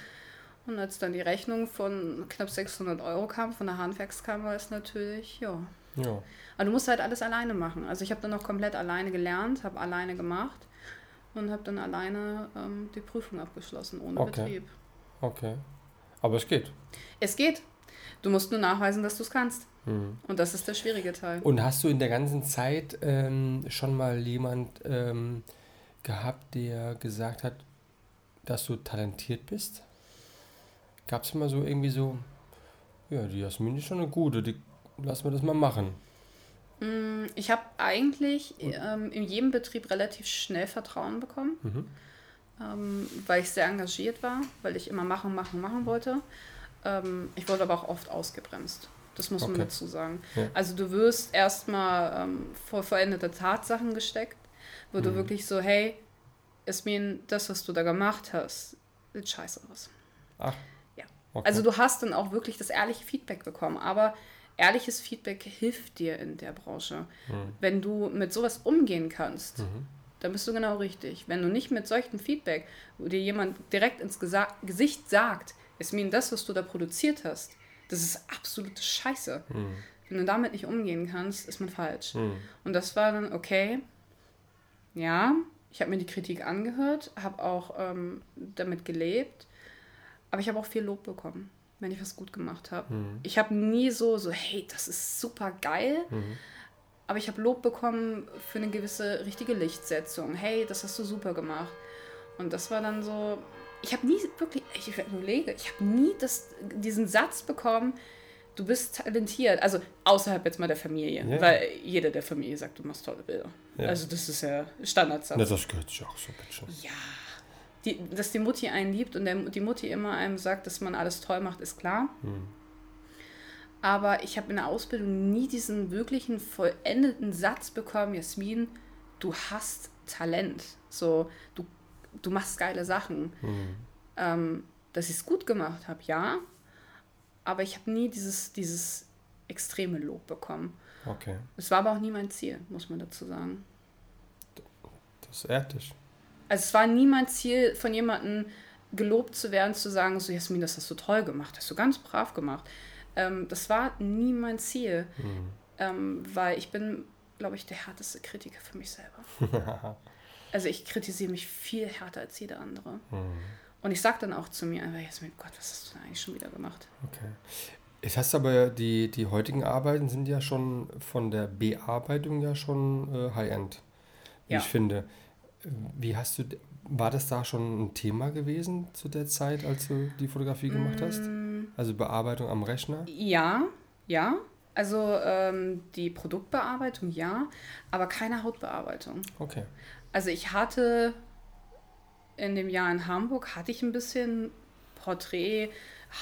Und als dann die Rechnung von knapp 600 Euro kam von der Handwerkskammer, ist natürlich, ja. Ja. Aber du musst halt alles alleine machen. Also ich habe dann noch komplett alleine gelernt, habe alleine gemacht und habe dann alleine ähm, die Prüfung abgeschlossen, ohne Okay. Betrieb. Okay. Aber es geht. Es geht. Du musst nur nachweisen, dass du es kannst. Mhm. Und das ist der schwierige Teil. Und hast du in der ganzen Zeit ähm, schon mal jemand ähm, gehabt, der gesagt hat, dass du talentiert bist? Gab es mal so irgendwie so, ja, die Jasmin ist schon eine gute, die lass wir das mal machen. Mm, Ich habe eigentlich ähm, in jedem Betrieb relativ schnell Vertrauen bekommen, Mhm. ähm, weil ich sehr engagiert war, weil ich immer machen, machen, machen wollte. Ähm, ich wurde aber auch oft ausgebremst. Das muss man Okay. dazu sagen. Ja. Also du wirst erstmal ähm, vor vollendete Tatsachen gesteckt, wo du Mhm. wirklich so, hey, Esmin, das, was du da gemacht hast, sieht scheiße aus. Ach. Ja. Okay. Also du hast dann auch wirklich das ehrliche Feedback bekommen, aber ehrliches Feedback hilft dir in der Branche. Mhm. Wenn du mit sowas umgehen kannst, Mhm. dann bist du genau richtig. Wenn du nicht mit solchem Feedback, wo dir jemand direkt ins Gesa Gesicht sagt, Esmin, das, was du da produziert hast, das ist absolute Scheiße. Mhm. Wenn du damit nicht umgehen kannst, ist man falsch. Mhm. Und das war dann okay. Ja, ich habe mir die Kritik angehört, habe auch ähm, damit gelebt, aber ich habe auch viel Lob bekommen, wenn ich was gut gemacht habe. Mhm. Ich habe nie so, so, hey, das ist super geil, Mhm. aber ich habe Lob bekommen für eine gewisse richtige Lichtsetzung. Hey, das hast du super gemacht. Und das war dann so, ich habe nie wirklich, ich überlege, ich habe nie das, diesen Satz bekommen, du bist talentiert. Also außerhalb jetzt mal der Familie, Ja. weil jeder der Familie sagt, du machst tolle Bilder. Ja. Also das ist ja Standardsatz. Na, das gehört sich auch so, bitte. Ja. Die, dass die Mutti einen liebt und der, die Mutti immer einem sagt, dass man alles toll macht, ist klar. Mhm. Aber ich habe in der Ausbildung nie diesen wirklichen vollendeten Satz bekommen, Jasmin, du hast Talent. So, du, du machst geile Sachen. Mhm. Ähm, dass ich es gut gemacht habe, ja. Aber ich habe nie dieses, dieses extreme Lob bekommen. Okay. Es war aber auch nie mein Ziel, muss man dazu sagen. Das ehrt dich. Also es war nie mein Ziel, von jemandem gelobt zu werden, zu sagen, so Jasmin, das hast du toll gemacht, hast du ganz brav gemacht. Ähm, das war nie mein Ziel, Mhm. ähm, weil ich bin, glaube ich, der härteste Kritiker für mich selber. also ich kritisiere mich viel härter als jeder andere. Mhm. Und ich sage dann auch zu mir einfach, Jasmin, Gott, was hast du denn eigentlich schon wieder gemacht? Okay. Jetzt hast du aber die, die heutigen Arbeiten sind ja schon von der Bearbeitung ja schon äh, High-End, wie Ja. ich finde. Wie hast du, war das da schon ein Thema gewesen zu der Zeit, als du die Fotografie gemacht hast? Mm, Also Bearbeitung am Rechner? Ja, ja. Also ähm, die Produktbearbeitung ja, aber keine Hautbearbeitung. Okay. Also ich hatte in dem Jahr in Hamburg hatte ich ein bisschen Porträt,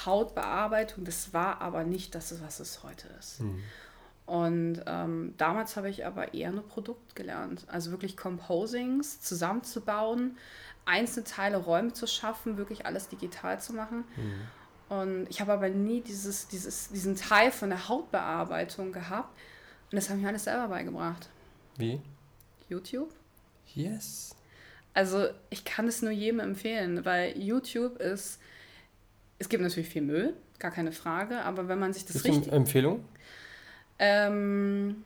Hautbearbeitung. Das war aber nicht das, was es heute ist. Mhm. Und ähm, damals habe ich aber eher nur Produkt gelernt. Also wirklich Composings zusammenzubauen, einzelne Teile, Räume zu schaffen, wirklich alles digital zu machen. Mhm. Und ich habe aber nie dieses, dieses, diesen Teil von der Hautbearbeitung gehabt. Und das habe ich mir alles selber beigebracht. Wie? YouTube. Yes. Also ich kann es nur jedem empfehlen, weil YouTube ist, es gibt natürlich viel Müll, gar keine Frage, aber wenn man sich das richtig... Empfehlung? Ähm,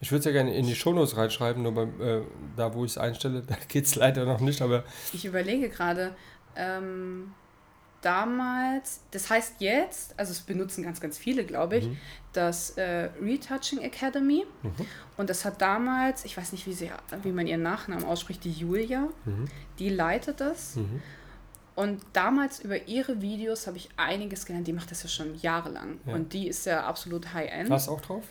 Ich würde es ja gerne in die Shownotes reinschreiben, nur beim, äh, da, wo ich es einstelle, da geht es leider noch nicht, aber ich überlege gerade, ähm, damals, das heißt jetzt, also es benutzen ganz, ganz viele, glaube ich, Mhm. das äh, Retouching Academy. Mhm. Und das hat damals, ich weiß nicht, wie, sie, wie man ihren Nachnamen ausspricht, die Julia, Mhm. die leitet das. Mhm. Und damals über ihre Videos habe ich einiges gelernt. Die macht das ja schon jahrelang. Ja. Und die ist ja absolut High-End. Warst du auch drauf?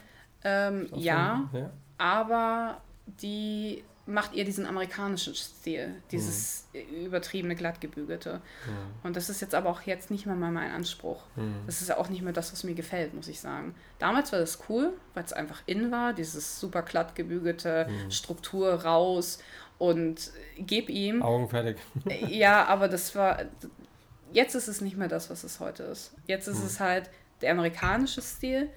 Ähm, auch ja, ja. aber die macht ihr diesen amerikanischen Stil, dieses übertriebene, glattgebügelte. Mhm. Und das ist jetzt aber auch jetzt nicht mehr mal mein Anspruch. Mhm. Das ist ja auch nicht mehr das, was mir gefällt, muss ich sagen. Damals war das cool, weil es einfach in war, dieses super glatt gebügelte Mhm. Struktur raus und gib ihm. Augen fertig. ja, aber das war, jetzt ist es nicht mehr das, was es heute ist. Jetzt ist es halt der amerikanische Stil.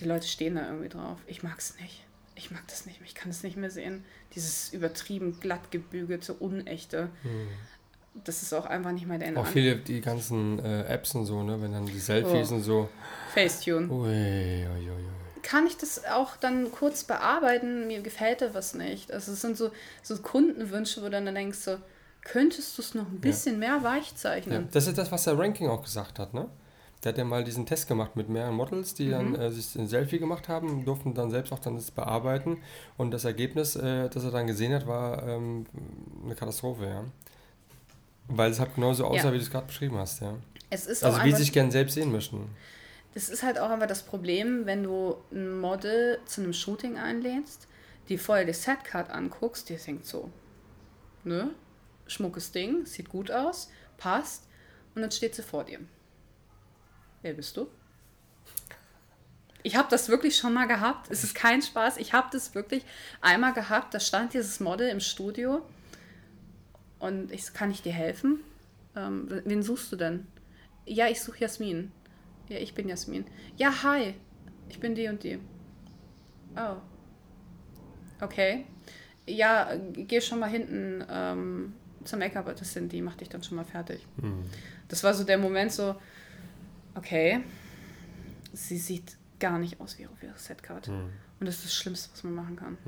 Die Leute stehen da irgendwie drauf. Ich mag es nicht. Ich mag das nicht. Ich kann es nicht mehr sehen. Dieses übertrieben glatt gebügelte, unechte. Das ist auch einfach nicht mehr der Auch viele, die ganzen äh, Apps und so, ne? Wenn dann die Selfies Oh. und so. Facetune. Ui, ui, ui, kann ich das auch dann kurz bearbeiten? Mir gefällt da was nicht. Also es sind so, so Kundenwünsche, wo du dann denkst so, könntest du es noch ein bisschen mehr weich Ja, das ist das, was der Ranking auch gesagt hat, ne? Der hat ja mal diesen Test gemacht mit mehreren Models, die Mhm. dann äh, sich ein Selfie gemacht haben, durften dann selbst auch dann das bearbeiten. Und das Ergebnis, äh, das er dann gesehen hat, war ähm, eine Katastrophe, ja. Weil es halt genauso aussah, Ja. wie du es gerade beschrieben hast, ja. Es ist Also wie sie sich gern selbst sehen möchten. das ist halt auch einfach das Problem, wenn du ein Model zu einem Shooting einlädst, die vorher die Setcard anguckst, die denkt so, ne, schmuckes Ding, sieht gut aus, passt, und dann steht sie vor dir. Wer bist du? Ich habe das wirklich schon mal gehabt. Es ist kein Spaß. Ich habe das wirklich einmal gehabt. Da stand dieses Model im Studio und ich kann ich dir helfen? Ähm, wen suchst du denn? Ja, ich suche Jasmin. Ja, ich bin Jasmin. Ja, hi. Ich bin die und die. Oh. Okay. Ja, geh schon mal hinten ähm, zur Make-up-Artistin, die macht dich dann schon mal fertig. Das war so der Moment so, okay, sie sieht gar nicht aus wie auf ihrer Setcard. Und das ist das Schlimmste, was man machen kann.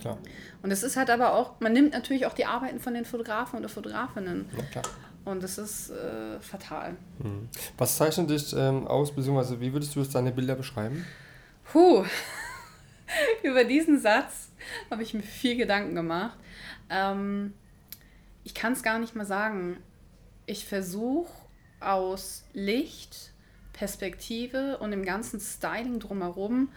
Klar, Und es ist halt aber auch, man nimmt natürlich auch die Arbeiten von den Fotografen oder Fotografinnen. na klar. Und das ist äh, fatal. Was zeichnet dich ähm, aus, beziehungsweise wie würdest du jetzt deine Bilder beschreiben? Puh, über diesen Satz habe ich mir viel Gedanken gemacht. Ähm, ich kann es gar nicht mal sagen. Ich versuche aus Licht, Perspektive und dem ganzen Styling drumherum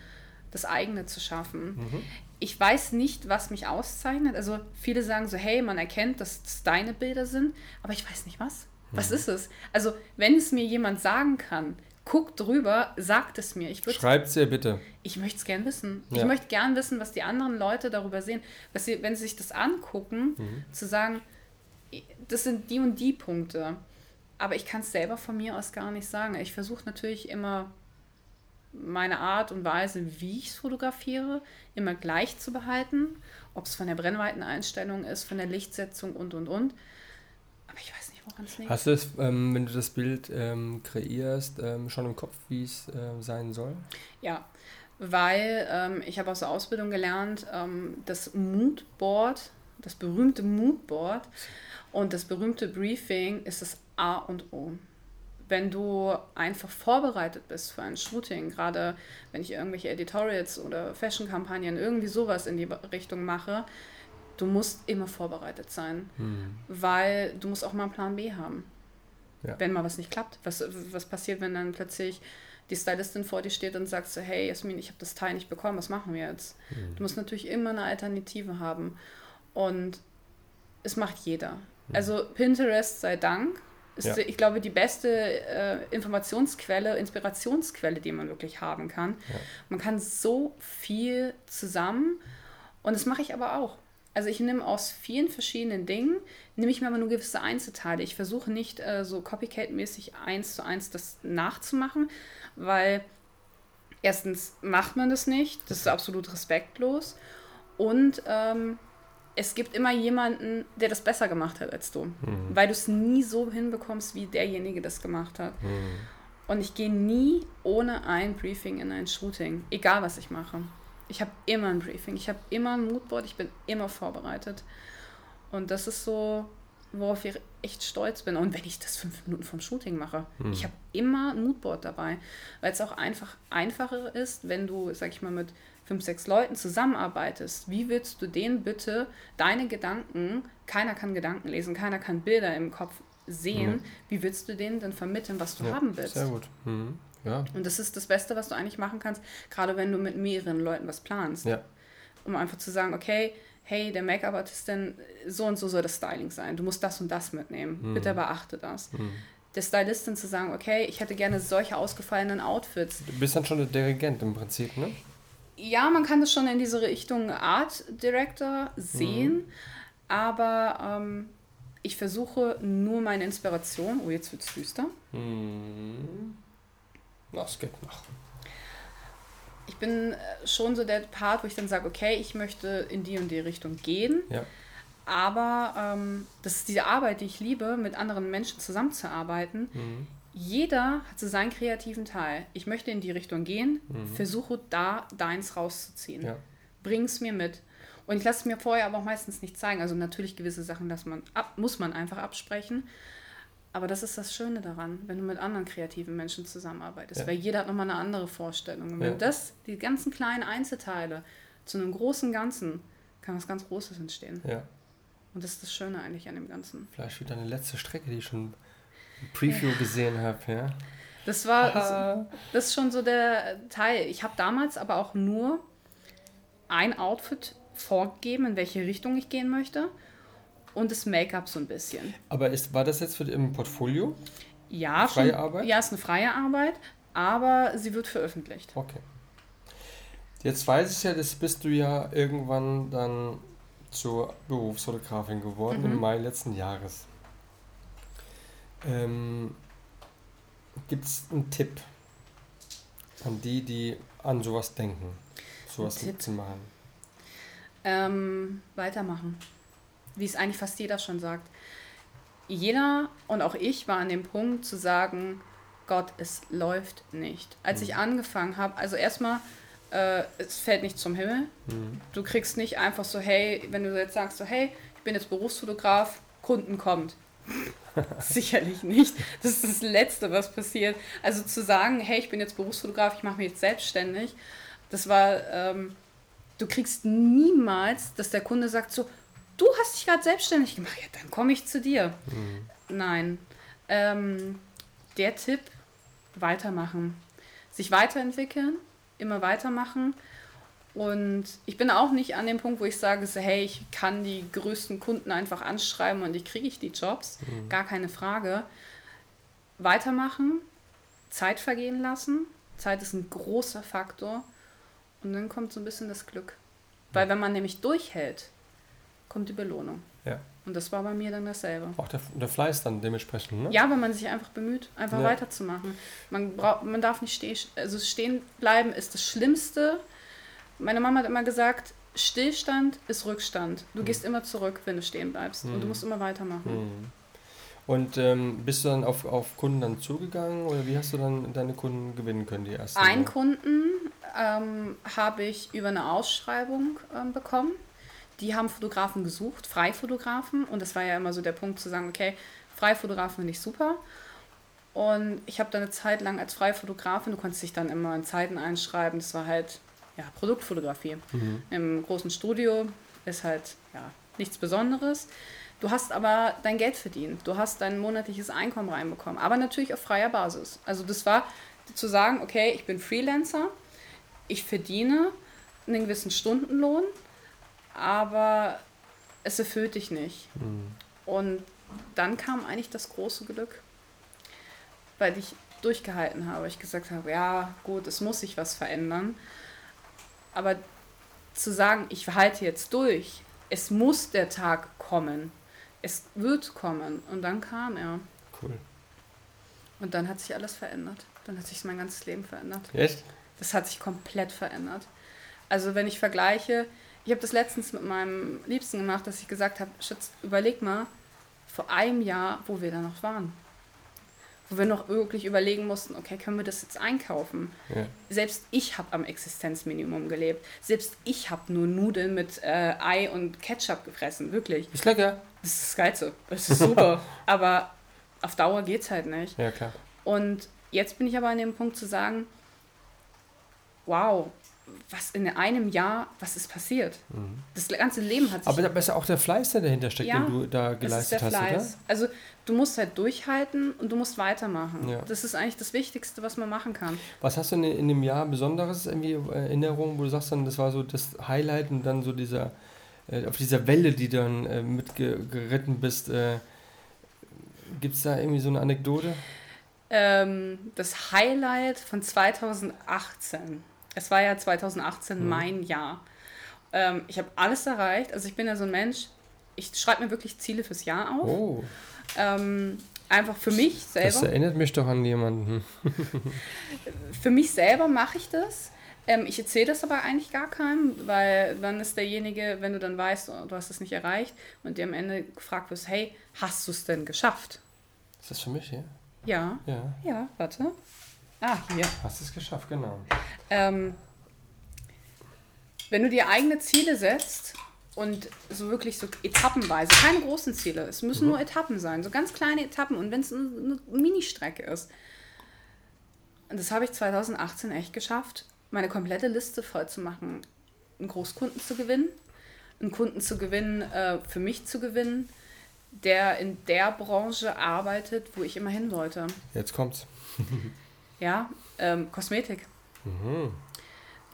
das eigene zu schaffen. Ich weiß nicht, was mich auszeichnet. Also viele sagen so, hey, man erkennt, dass es deine Bilder sind, aber ich weiß nicht was. Was ist es? Also wenn es mir jemand sagen kann, guck drüber, sagt es mir. Ich Schreibt ihr bitte. ich möchte es gern wissen. Ich Ja. möchte gern wissen, was die anderen Leute darüber sehen. Was sie, wenn sie sich das angucken, Mhm. zu sagen, das sind die und die Punkte. Aber ich kann es selber von mir aus gar nicht sagen. Ich versuche natürlich immer meine Art und Weise, wie ich es fotografiere, immer gleich zu behalten. Ob es von der Brennweiteneinstellung ist, von der Lichtsetzung und, und, und. Aber ich weiß nicht, woran es liegt. Hast du es, ähm, wenn du das Bild ähm, kreierst, ähm, schon im Kopf, wie es äh, sein soll? Ja, weil ähm, ich habe aus der Ausbildung gelernt, ähm, das Moodboard, das berühmte Moodboard und das berühmte Briefing ist das A und O. Wenn du einfach vorbereitet bist für ein Shooting, gerade wenn ich irgendwelche Editorials oder Fashion-Kampagnen, irgendwie sowas in die Richtung mache, du musst immer vorbereitet sein, weil du musst auch mal einen Plan B haben Ja. wenn mal was nicht klappt. Was, was passiert, wenn dann plötzlich die Stylistin vor dir steht und sagt so, hey Jasmin, ich habe das Teil nicht bekommen, was machen wir jetzt? Du musst natürlich immer eine Alternative haben. Und es macht jeder. Also Pinterest sei Dank ist, Ja. ich glaube, die beste äh, Informationsquelle, Inspirationsquelle, die man wirklich haben kann. Man kann so viel zusammen und das mache ich aber auch. Also ich nehme aus vielen verschiedenen Dingen, nehme ich mir aber nur gewisse Einzelteile. Ich versuche nicht äh, so Copycat-mäßig eins zu eins das nachzumachen, weil erstens macht man das nicht, das ist absolut respektlos und ähm, es gibt immer jemanden, der das besser gemacht hat als du, weil du es nie so hinbekommst, wie derjenige das gemacht hat. Und ich gehe nie ohne ein Briefing in ein Shooting, egal was ich mache. Ich habe immer ein Briefing, ich habe immer ein Moodboard, ich bin immer vorbereitet. Und das ist so, worauf ich echt stolz bin. Und wenn ich das fünf Minuten vom Shooting mache, ich habe immer ein Moodboard dabei, weil es auch einfach einfacher ist, wenn du, sag ich mal, mit fünf, sechs Leuten zusammenarbeitest. Wie willst du denen bitte deine Gedanken, keiner kann Gedanken lesen, keiner kann Bilder im Kopf sehen, wie willst du denen denn vermitteln, was du haben willst? Sehr gut. Mhm. Ja, Und das ist das Beste, was du eigentlich machen kannst, gerade wenn du mit mehreren Leuten was planst. ja. Um einfach zu sagen, okay, hey, der Make-up-Artistin, so und so soll das Styling sein. Du musst das und das mitnehmen. Bitte beachte das. Der Stylistin zu sagen, okay, ich hätte gerne solche ausgefallenen Outfits. Du bist dann schon der Dirigent im Prinzip, ne? Ja, man kann das schon in diese Richtung Art Director sehen, aber ähm, ich versuche nur meine Inspiration, oh jetzt wird es düster. Hm. Das geht noch. Ich bin äh, schon so der Part, wo ich dann sage, okay, ich möchte in die und die Richtung gehen. Ja. Aber ähm, das ist diese Arbeit, die ich liebe, mit anderen Menschen zusammenzuarbeiten. Mhm. Jeder hat so seinen kreativen Teil. Ich möchte in die Richtung gehen, Mhm. versuche da deins rauszuziehen. Ja. Bring's mir mit. Und ich lasse es mir vorher aber auch meistens nicht zeigen. Also natürlich gewisse Sachen dass man ab, muss man einfach absprechen. Aber das ist das Schöne daran, wenn du mit anderen kreativen Menschen zusammenarbeitest. Ja. Weil jeder hat nochmal eine andere Vorstellung. Und wenn Ja. das, die ganzen kleinen Einzelteile zu einem großen Ganzen, kann was ganz Großes entstehen. Ja. Und das ist das Schöne eigentlich an dem Ganzen. Vielleicht wieder eine letzte Strecke, die ich schon Preview gesehen habe, ja. Das war, Aha. das ist schon so der Teil. Ich habe damals aber auch nur ein Outfit vorgegeben, in welche Richtung ich gehen möchte. Und das Make-up so ein bisschen. Aber ist, war das jetzt für im Portfolio? Ja, Freie schon, Arbeit? Ja, ist eine freie Arbeit, aber sie wird veröffentlicht. Okay. Jetzt weiß ich ja, das bist du ja irgendwann dann zur Berufsfotografin geworden Mhm. im Mai letzten Jahres. Ähm, Gibt es einen Tipp an die, die an sowas denken, sowas mitzumachen? Ähm, weitermachen. Wie es eigentlich fast jeder schon sagt. Jeder und auch ich war an dem Punkt zu sagen, Gott, es läuft nicht. Als ich angefangen habe, also erstmal, äh, es fällt nicht zum Himmel. Mhm. Du kriegst nicht einfach so, hey, wenn du jetzt sagst, so, hey, ich bin jetzt Berufsfotograf, Kunden kommt. Sicherlich nicht. Das ist das Letzte, was passiert. Also zu sagen, hey, ich bin jetzt Berufsfotograf, ich mache mich jetzt selbstständig, das war, ähm, du kriegst niemals, dass der Kunde sagt so, du hast dich gerade selbstständig gemacht, ja, dann komme ich zu dir. Nein. Ähm, der Tipp, weitermachen. Sich weiterentwickeln, immer weitermachen. Und ich bin auch nicht an dem Punkt, wo ich sage, so, hey, ich kann die größten Kunden einfach anschreiben und ich kriege ich die Jobs. Gar keine Frage. Weitermachen, Zeit vergehen lassen. Zeit ist ein großer Faktor. Und dann kommt so ein bisschen das Glück. Weil wenn man nämlich durchhält, kommt die Belohnung. Ja. Und das war bei mir dann dasselbe. Auch der, der Fleiß dann dementsprechend, ne? Ja, wenn man sich einfach bemüht, einfach Ja. weiterzumachen. Man, braucht, man darf nicht stehen, also stehen bleiben ist das Schlimmste. Meine Mama hat immer gesagt, Stillstand ist Rückstand. Du gehst immer zurück, wenn du stehen bleibst. Und du Mhm. musst immer weitermachen. Mhm. Und ähm, bist du dann auf, auf Kunden dann zugegangen oder wie hast du dann deine Kunden gewinnen können, die ersten? Einen Mal? Kunden ähm, habe ich über eine Ausschreibung ähm, bekommen. Die haben Fotografen gesucht, Freifotografen. Und das war ja immer so der Punkt zu sagen, okay, Freifotografen finde ich super. Und ich habe dann eine Zeit lang als Freifotografin, du konntest dich dann immer in Zeiten einschreiben, das war halt ja, Produktfotografie. Mhm. Im großen Studio ist halt ja, nichts Besonderes. Du hast aber dein Geld verdient. Du hast dein monatliches Einkommen reinbekommen. Aber natürlich auf freier Basis. Also das war zu sagen, okay, ich bin Freelancer, ich verdiene einen gewissen Stundenlohn, aber es erfüllt dich nicht. Mhm. Und dann kam eigentlich das große Glück, weil ich durchgehalten habe. Ich gesagt habe, ja gut, es muss sich was verändern. Aber zu sagen, ich halte jetzt durch, es muss der Tag kommen, es wird kommen. Und dann kam er. Cool. Und dann hat sich alles verändert. Dann hat sich mein ganzes Leben verändert. Echt? Das hat sich komplett verändert. Also wenn ich vergleiche, ich habe das letztens mit meinem Liebsten gemacht, dass ich gesagt habe, Schatz, überleg mal, vor einem Jahr, wo wir da noch waren. Wo wir noch wirklich überlegen mussten, okay, können wir das jetzt einkaufen? Ja. Selbst ich habe am Existenzminimum gelebt. Selbst ich habe nur Nudeln mit äh, Ei und Ketchup gefressen, wirklich. Ist lecker. Das ist das Geilste. Das ist super. aber auf Dauer geht's halt nicht. Ja, klar. Und jetzt bin ich aber an dem Punkt zu sagen, wow, was in einem Jahr, was ist passiert? Das ganze Leben hat sich Mhm. Aber da ist ja auch der Fleiß, der dahinter steckt, Ja, den du da geleistet der hast, oder? Fleiß. Also du musst halt durchhalten und du musst weitermachen. Ja. Das ist eigentlich das Wichtigste, was man machen kann. Was hast du in, in dem Jahr Besonderes irgendwie äh, Erinnerung, wo du sagst dann, das war so das Highlight und dann so dieser, äh, auf dieser Welle, die dann äh, mitgeritten bist, äh, gibt es da irgendwie so eine Anekdote? Ähm, das Highlight von 2018. Es war ja 2018 Mhm. mein Jahr. Ähm, ich habe alles erreicht. Also ich bin ja so ein Mensch, ich schreibe mir wirklich Ziele fürs Jahr auf. Oh, Ähm, einfach für mich das selber. erinnert mich doch an jemanden. Für mich selber mache ich das. Ähm, ich erzähle das aber eigentlich gar keinem, weil dann ist derjenige, wenn du dann weißt, oh, du hast es nicht erreicht und dir am Ende gefragt wirst, hey, hast du es denn geschafft? Ist das für mich hier? Ja, Ja. ja, warte. Ah, hier. Hast es geschafft, genau. Ähm, wenn du dir eigene Ziele setzt und so wirklich so etappenweise, keine großen Ziele, es müssen nur Etappen sein, so ganz kleine Etappen und wenn es eine, eine Ministrecke ist. Und das habe ich 2018 echt geschafft, meine komplette Liste voll zu machen, einen Großkunden zu gewinnen, einen Kunden zu gewinnen, äh, für mich zu gewinnen, der in der Branche arbeitet, wo ich immer hin wollte. Jetzt kommt's. Ja, ähm, Kosmetik.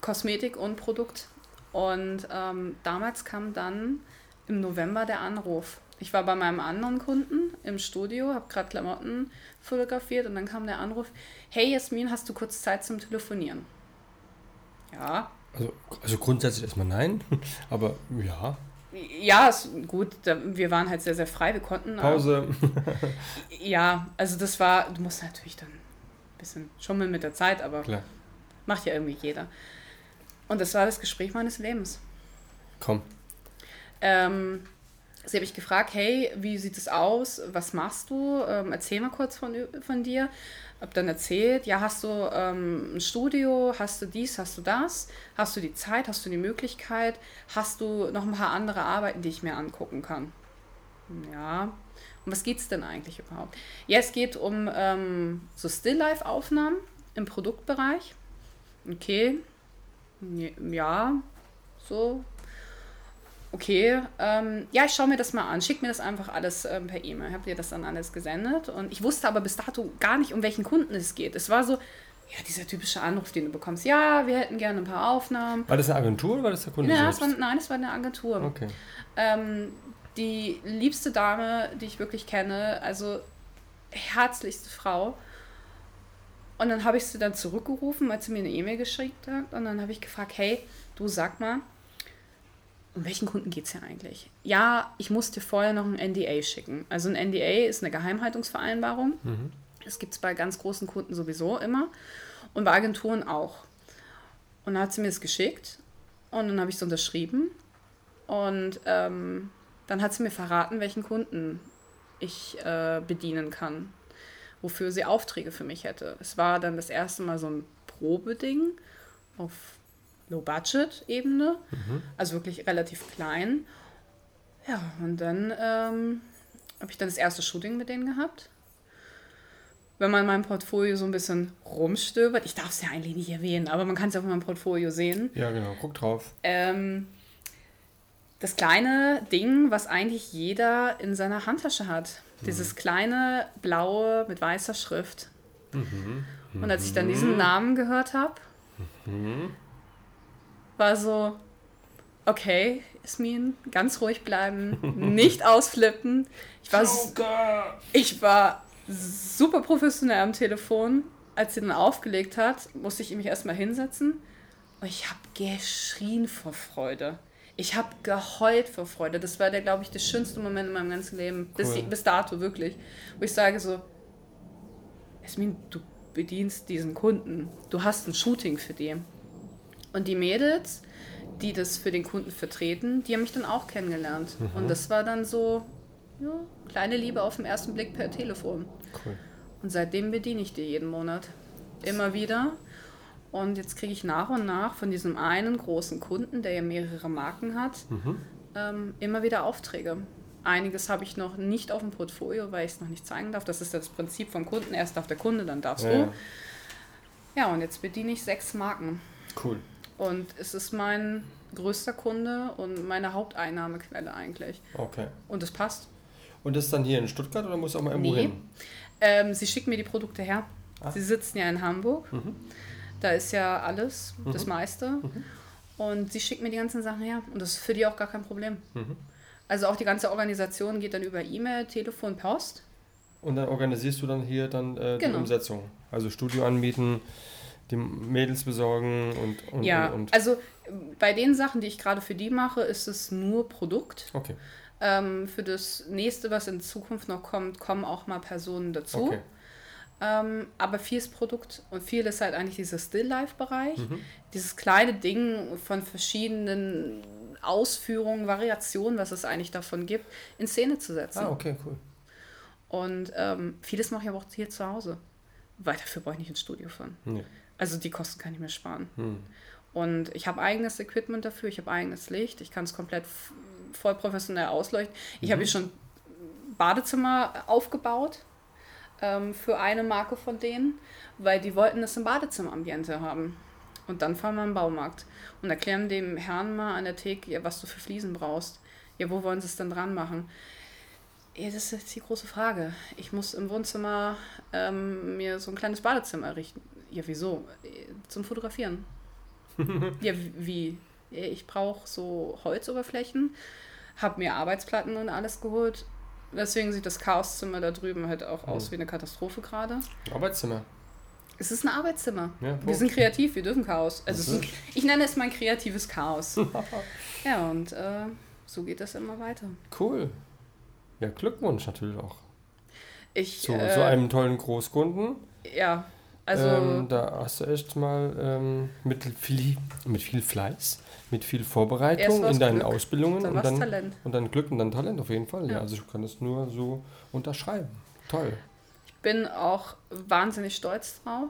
Kosmetik und Produkt. Und ähm, damals kam dann im November der Anruf. Ich war bei meinem anderen Kunden im Studio, habe gerade Klamotten fotografiert und dann kam der Anruf, hey Jasmin, hast du kurz Zeit zum Telefonieren? Ja. Also, also grundsätzlich erstmal nein, aber ja. Ja, ist gut, da, wir waren halt sehr, sehr frei, wir konnten... Pause. Ja, also das war, du musst natürlich dann bisschen schummeln mit der Zeit, aber Klar. macht ja irgendwie jeder. Und das war das Gespräch meines Lebens. Komm. Ähm, sie habe ich gefragt, hey, wie sieht es aus? Was machst du? Ähm, erzähl mal kurz von, von dir. Hab dann erzählt, ja, hast du ähm, ein Studio, hast du dies, hast du das, hast du die Zeit, hast du die Möglichkeit, hast du noch ein paar andere Arbeiten, die ich mir angucken kann? Ja. Um was geht es denn eigentlich überhaupt? Ja, es geht um ähm, so Still-Life-Aufnahmen im Produktbereich. Okay. Ja, so okay, ähm, ja, ich schaue mir das mal an, schick mir das einfach alles ähm, per E-Mail. Habt ihr das dann alles gesendet? Und ich wusste aber bis dato gar nicht, um welchen Kunden es geht. Es war so, ja, dieser typische Anruf, den du bekommst. Ja, wir hätten gerne ein paar Aufnahmen. War das eine Agentur oder war das der Kunde Ja, selbst? war, nein, es war eine Agentur. Okay. Ähm, die liebste Dame, die ich wirklich kenne, also herzlichste Frau. Und dann habe ich sie dann zurückgerufen, als sie mir eine E-Mail geschickt hat. Und dann habe ich gefragt, hey, du sag mal, um welchen Kunden geht es hier eigentlich? Ja, ich muss dir vorher noch ein NDA schicken. Also ein NDA ist eine Geheimhaltungsvereinbarung. Das gibt es bei ganz großen Kunden sowieso immer. Und bei Agenturen auch. Und dann hat sie mir das geschickt. Und dann habe ich es unterschrieben. Und ähm, dann hat sie mir verraten, welchen Kunden ich äh, bedienen kann, wofür sie Aufträge für mich hätte. Es war dann das erste Mal so ein Probeding auf Low-Budget-Ebene, also wirklich relativ klein. Ja, und dann ähm, habe ich dann das erste Shooting mit denen gehabt. Wenn man in meinem Portfolio so ein bisschen rumstöbert, ich darf es ja eigentlich nicht erwähnen, aber man kann es auf meinem Portfolio sehen. Ja, genau. Guck drauf. Ähm, das kleine Ding, was eigentlich jeder in seiner Handtasche hat. Dieses kleine blaue mit weißer Schrift. Und als ich dann diesen Namen gehört habe, war so, okay, Ismin, ganz ruhig bleiben, nicht ausflippen. Ich war, ich war super professionell am Telefon. Als sie dann aufgelegt hat, musste ich mich erstmal hinsetzen. Und ich habe geschrien vor Freude. Ich habe geheult vor Freude. Das war der, glaube ich, der schönste Moment in meinem ganzen Leben. Bis, Cool. bis dato, wirklich. Wo ich sage so, Esmin, du bedienst diesen Kunden. Du hast ein Shooting für die. Und die Mädels, die das für den Kunden vertreten, die haben mich dann auch kennengelernt. Und das war dann so, ja, kleine Liebe auf den ersten Blick per Telefon. Cool. Und seitdem bediene ich die jeden Monat. Immer wieder. Und jetzt kriege ich nach und nach von diesem einen großen Kunden, der ja mehrere Marken hat, ähm, immer wieder Aufträge. Einiges habe ich noch nicht auf dem Portfolio, weil ich es noch nicht zeigen darf. Das ist das Prinzip vom Kunden. Erst darf der Kunde, dann darfst Ja, du. ja. Und jetzt bediene ich sechs Marken. Cool. Und es ist mein größter Kunde und meine Haupteinnahmequelle eigentlich. Okay. Und es passt. Und das ist dann hier in Stuttgart oder muss auch mal irgendwo Nee. hin? Ähm, sie schickt mir die Produkte her. Ah. Sie sitzen ja in Hamburg. Da ist ja alles, das meiste. Und sie schickt mir die ganzen Sachen her. Und das ist für die auch gar kein Problem. Also auch die ganze Organisation geht dann über E-Mail, Telefon, Post. Und dann organisierst du dann hier dann äh, die Genau. Umsetzung. Also Studio anmieten, die Mädels besorgen und, und, ja, und, und. also äh, bei den Sachen, die ich gerade für die mache, ist es nur Produkt. Okay. Ähm, für das nächste, was in Zukunft noch kommt, kommen auch mal Personen dazu. Okay. Ähm, aber viel ist Produkt und viel ist halt eigentlich dieser Still-Life-Bereich. Mhm. Dieses kleine Ding von verschiedenen Ausführungen, Variationen, was es eigentlich davon gibt, in Szene zu setzen. Ah, okay, cool. Und ähm, vieles mache ich aber auch hier zu Hause. Weil dafür brauche ich nicht ins Studio fahren. Nee. Also die Kosten kann ich mir sparen. Hm. Und ich habe eigenes Equipment dafür, ich habe eigenes Licht, ich kann es komplett voll professionell ausleuchten. Ich habe hier schon Badezimmer aufgebaut ähm, für eine Marke von denen, weil die wollten das im Badezimmerambiente haben. Und dann fahren wir im Baumarkt und erklären dem Herrn mal an der Theke, ja, was du für Fliesen brauchst. Ja, wo wollen sie es denn dran machen? Ja, das ist jetzt die große Frage. Ich muss im Wohnzimmer ähm, mir so ein kleines Badezimmer errichten. Ja, wieso? Äh, Zum Fotografieren. ja, wie? Ich brauche so Holzoberflächen, habe mir Arbeitsplatten und alles geholt. Deswegen sieht das Chaoszimmer da drüben halt auch aus wie eine Katastrophe gerade. Arbeitszimmer. Es ist ein Arbeitszimmer. Ja, wir sind kreativ, wir dürfen Chaos. Also ein, ich nenne es mein kreatives Chaos. ja, und äh, so geht das immer weiter. Cool. Ja, Glückwunsch natürlich auch. Ich, Zu äh, so einem tollen Großkunden. ja, also ähm, da hast du echt mal ähm, mit, viel, mit viel Fleiß, mit viel Vorbereitung in deinen Glück, Ausbildungen dann und dann, Talent. und dann Glück und dann Talent auf jeden Fall. Ja, Ja. also ich kann es nur so unterschreiben. Toll. ich bin auch wahnsinnig stolz drauf.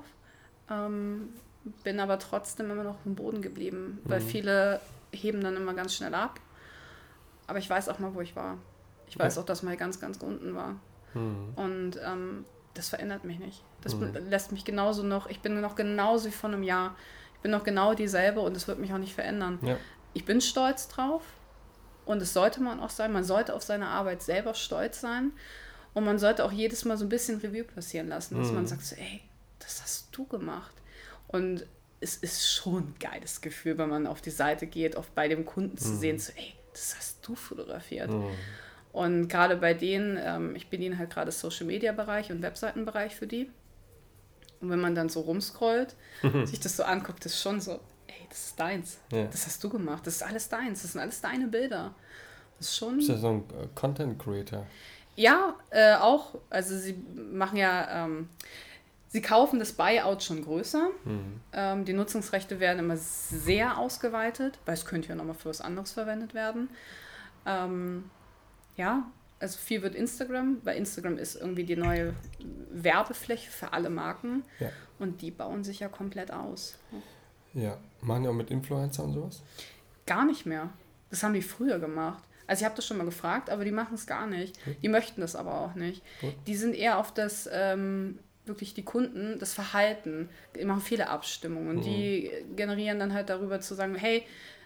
Ähm, bin aber trotzdem immer noch im Boden geblieben, weil Mhm. viele heben dann immer ganz schnell ab. Aber ich weiß auch mal, wo ich war. Ich weiß Ja. auch, dass mal ganz, ganz unten war. Hm. Und ähm, das verändert mich nicht. Das Mhm. lässt mich genauso noch, ich bin noch genauso wie vor einem Jahr. Ich bin noch genau dieselbe und es wird mich auch nicht verändern. Ja. Ich bin stolz drauf und es sollte man auch sein. Man sollte auf seine Arbeit selber stolz sein und man sollte auch jedes Mal so ein bisschen Revue passieren lassen, dass Mhm. man sagt so, ey, das hast du gemacht. Und es ist schon ein geiles Gefühl, wenn man auf die Seite geht, oft bei dem Kunden zu sehen, so, ey, das hast du fotografiert. Hm. Und gerade bei denen, ähm, ich bediene halt gerade Social Media Bereich und Webseitenbereich für die. Und wenn man dann so rumscrollt, sich das so anguckt, ist schon so, ey, das ist deins. Ja. Das hast du gemacht. Das ist alles deins. Das sind alles deine Bilder. Das ist schon. Bist ja so ein äh, Content Creator. Ja, äh, auch. Also sie machen ja, ähm, sie kaufen das Buyout schon größer. Hm. Ähm, die Nutzungsrechte werden immer sehr ausgeweitet, weil es könnte ja nochmal für was anderes verwendet werden. Ähm, ja, also viel wird Instagram, weil Instagram ist irgendwie die neue Werbefläche für alle Marken Ja. und die bauen sich ja komplett aus. Ja. Machen die auch mit Influencer und sowas? Gar nicht mehr. Das haben die früher gemacht. Also ich habe das schon mal gefragt, aber die machen es gar nicht. Die möchten das aber auch nicht. Gut. Die sind eher auf das, ähm, wirklich die Kunden, das Verhalten. Die machen viele Abstimmungen. Die generieren dann halt darüber zu sagen, hey,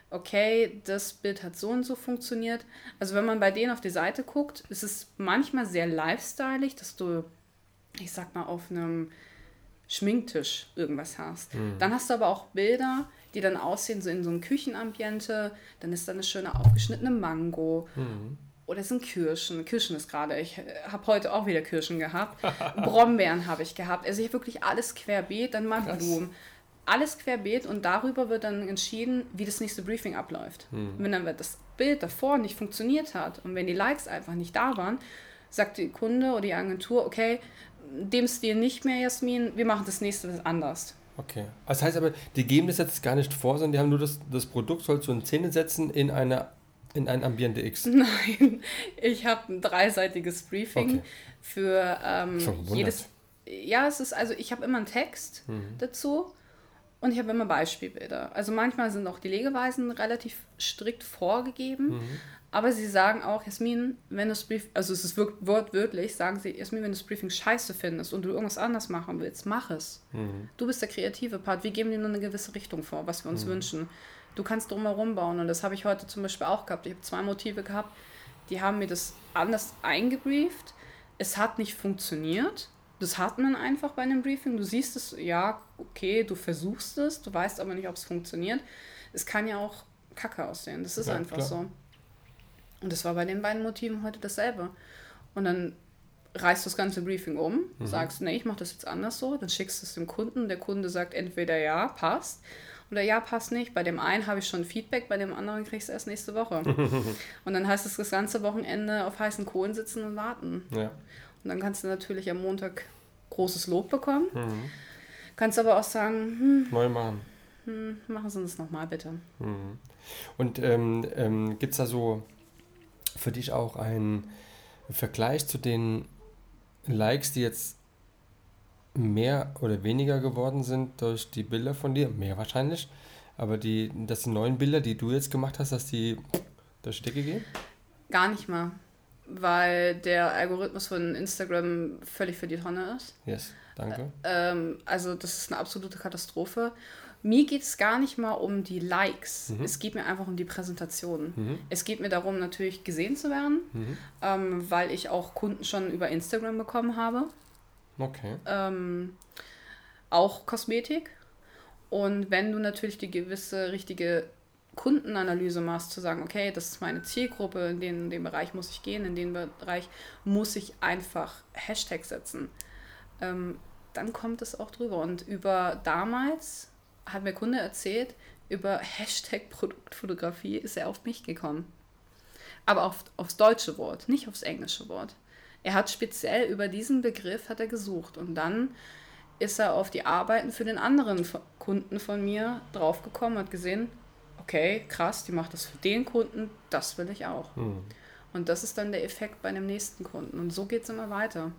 okay, das Bild hat so und so funktioniert. Also wenn man bei denen auf die Seite guckt, ist es manchmal sehr lifestyleig, dass du, ich sag mal, auf einem Schminktisch irgendwas hast. Dann hast du aber auch Bilder, die dann aussehen so in so einem Küchenambiente. Dann ist da eine schöne aufgeschnittene Mango. Oder es sind Kirschen. Kirschen ist gerade. Ich habe heute auch wieder Kirschen gehabt. Brombeeren habe ich gehabt. Also ich habe wirklich alles querbeet, dann mal Krass. Blumen. Alles querbeet und darüber wird dann entschieden, wie das nächste Briefing abläuft. Wenn dann das Bild davor nicht funktioniert hat und wenn die Likes einfach nicht da waren, sagt die Kunde oder die Agentur, okay, dem Stil nicht mehr, Jasmin, wir machen das nächste anders. Okay. Das heißt aber, die geben das jetzt gar nicht vor, sondern die haben nur das, das Produkt, sollst du in Szene setzen in, eine, in ein Ambiente X. Nein, ich habe ein dreiseitiges Briefing Okay. für ähm, jedes. Ja, es ist also, ich habe immer einen Text dazu und ich habe immer Beispielbilder. Also manchmal sind auch die Legeweisen relativ strikt vorgegeben, aber sie sagen auch, Jasmin, wenn du das Brief, also es ist wortwörtlich, sagen sie, Jasmin, wenn du das Briefing scheiße findest und du irgendwas anders machen willst, mach es. Du bist der kreative Part. Wir geben dir nur eine gewisse Richtung vor, was wir uns wünschen. Du kannst drumherum bauen und das habe ich heute zum Beispiel auch gehabt. Ich habe zwei Motive gehabt, die haben mir das anders eingebrieft. Es hat nicht funktioniert. Das hat man einfach bei einem Briefing. Du siehst es, ja, okay, du versuchst es, du weißt aber nicht, ob es funktioniert. Es kann ja auch kacke aussehen. Das ist Ja, einfach klar. so. Und das war bei den beiden Motiven heute dasselbe. Und dann reißt du das ganze Briefing um, sagst, nee, ich mache das jetzt anders so, dann schickst du es dem Kunden, der Kunde sagt entweder ja, passt, Oder ja, passt nicht. Bei dem einen habe ich schon Feedback, bei dem anderen kriegst du erst nächste Woche. und dann heißt es das ganze Wochenende auf heißen Kohlen sitzen und warten. Ja. Und dann kannst du natürlich am Montag großes Lob bekommen. Kannst aber auch sagen, hm, Neu machen. hm, machen Sie das nochmal bitte. Und ähm, ähm, gibt es da so für dich auch einen Vergleich zu den Likes, die jetzt mehr oder weniger geworden sind durch die Bilder von dir? Mehr wahrscheinlich. Aber die, dass die neuen Bilder, die du jetzt gemacht hast, dass die durch die Decke gehen? Gar nicht mal. Weil der Algorithmus von Instagram völlig für die Tonne ist. Yes, danke. Ähm, also das ist eine absolute Katastrophe. Mir geht es gar nicht mal um die Likes. Es geht mir einfach um die Präsentation. Es geht mir darum, natürlich gesehen zu werden, ähm, weil ich auch Kunden schon über Instagram bekommen habe. Okay. Ähm, auch Kosmetik. Und wenn du natürlich die gewisse richtige Kundenanalyse machst, zu sagen, okay, das ist meine Zielgruppe, in den, in den Bereich muss ich gehen, in den Bereich muss ich einfach Hashtag setzen, ähm, dann kommt es auch drüber. Und über damals hat mir Kunde erzählt, über Hashtag Produktfotografie ist er auf mich gekommen. Aber auf, aufs deutsche Wort, nicht aufs englische Wort. Er hat speziell über diesen Begriff hat er gesucht und dann ist er auf die Arbeiten für den anderen Kunden von mir draufgekommen, hat gesehen, okay, krass, die macht das für den Kunden, das will ich auch. Und das ist dann der Effekt bei dem nächsten Kunden. Und so geht es immer weiter.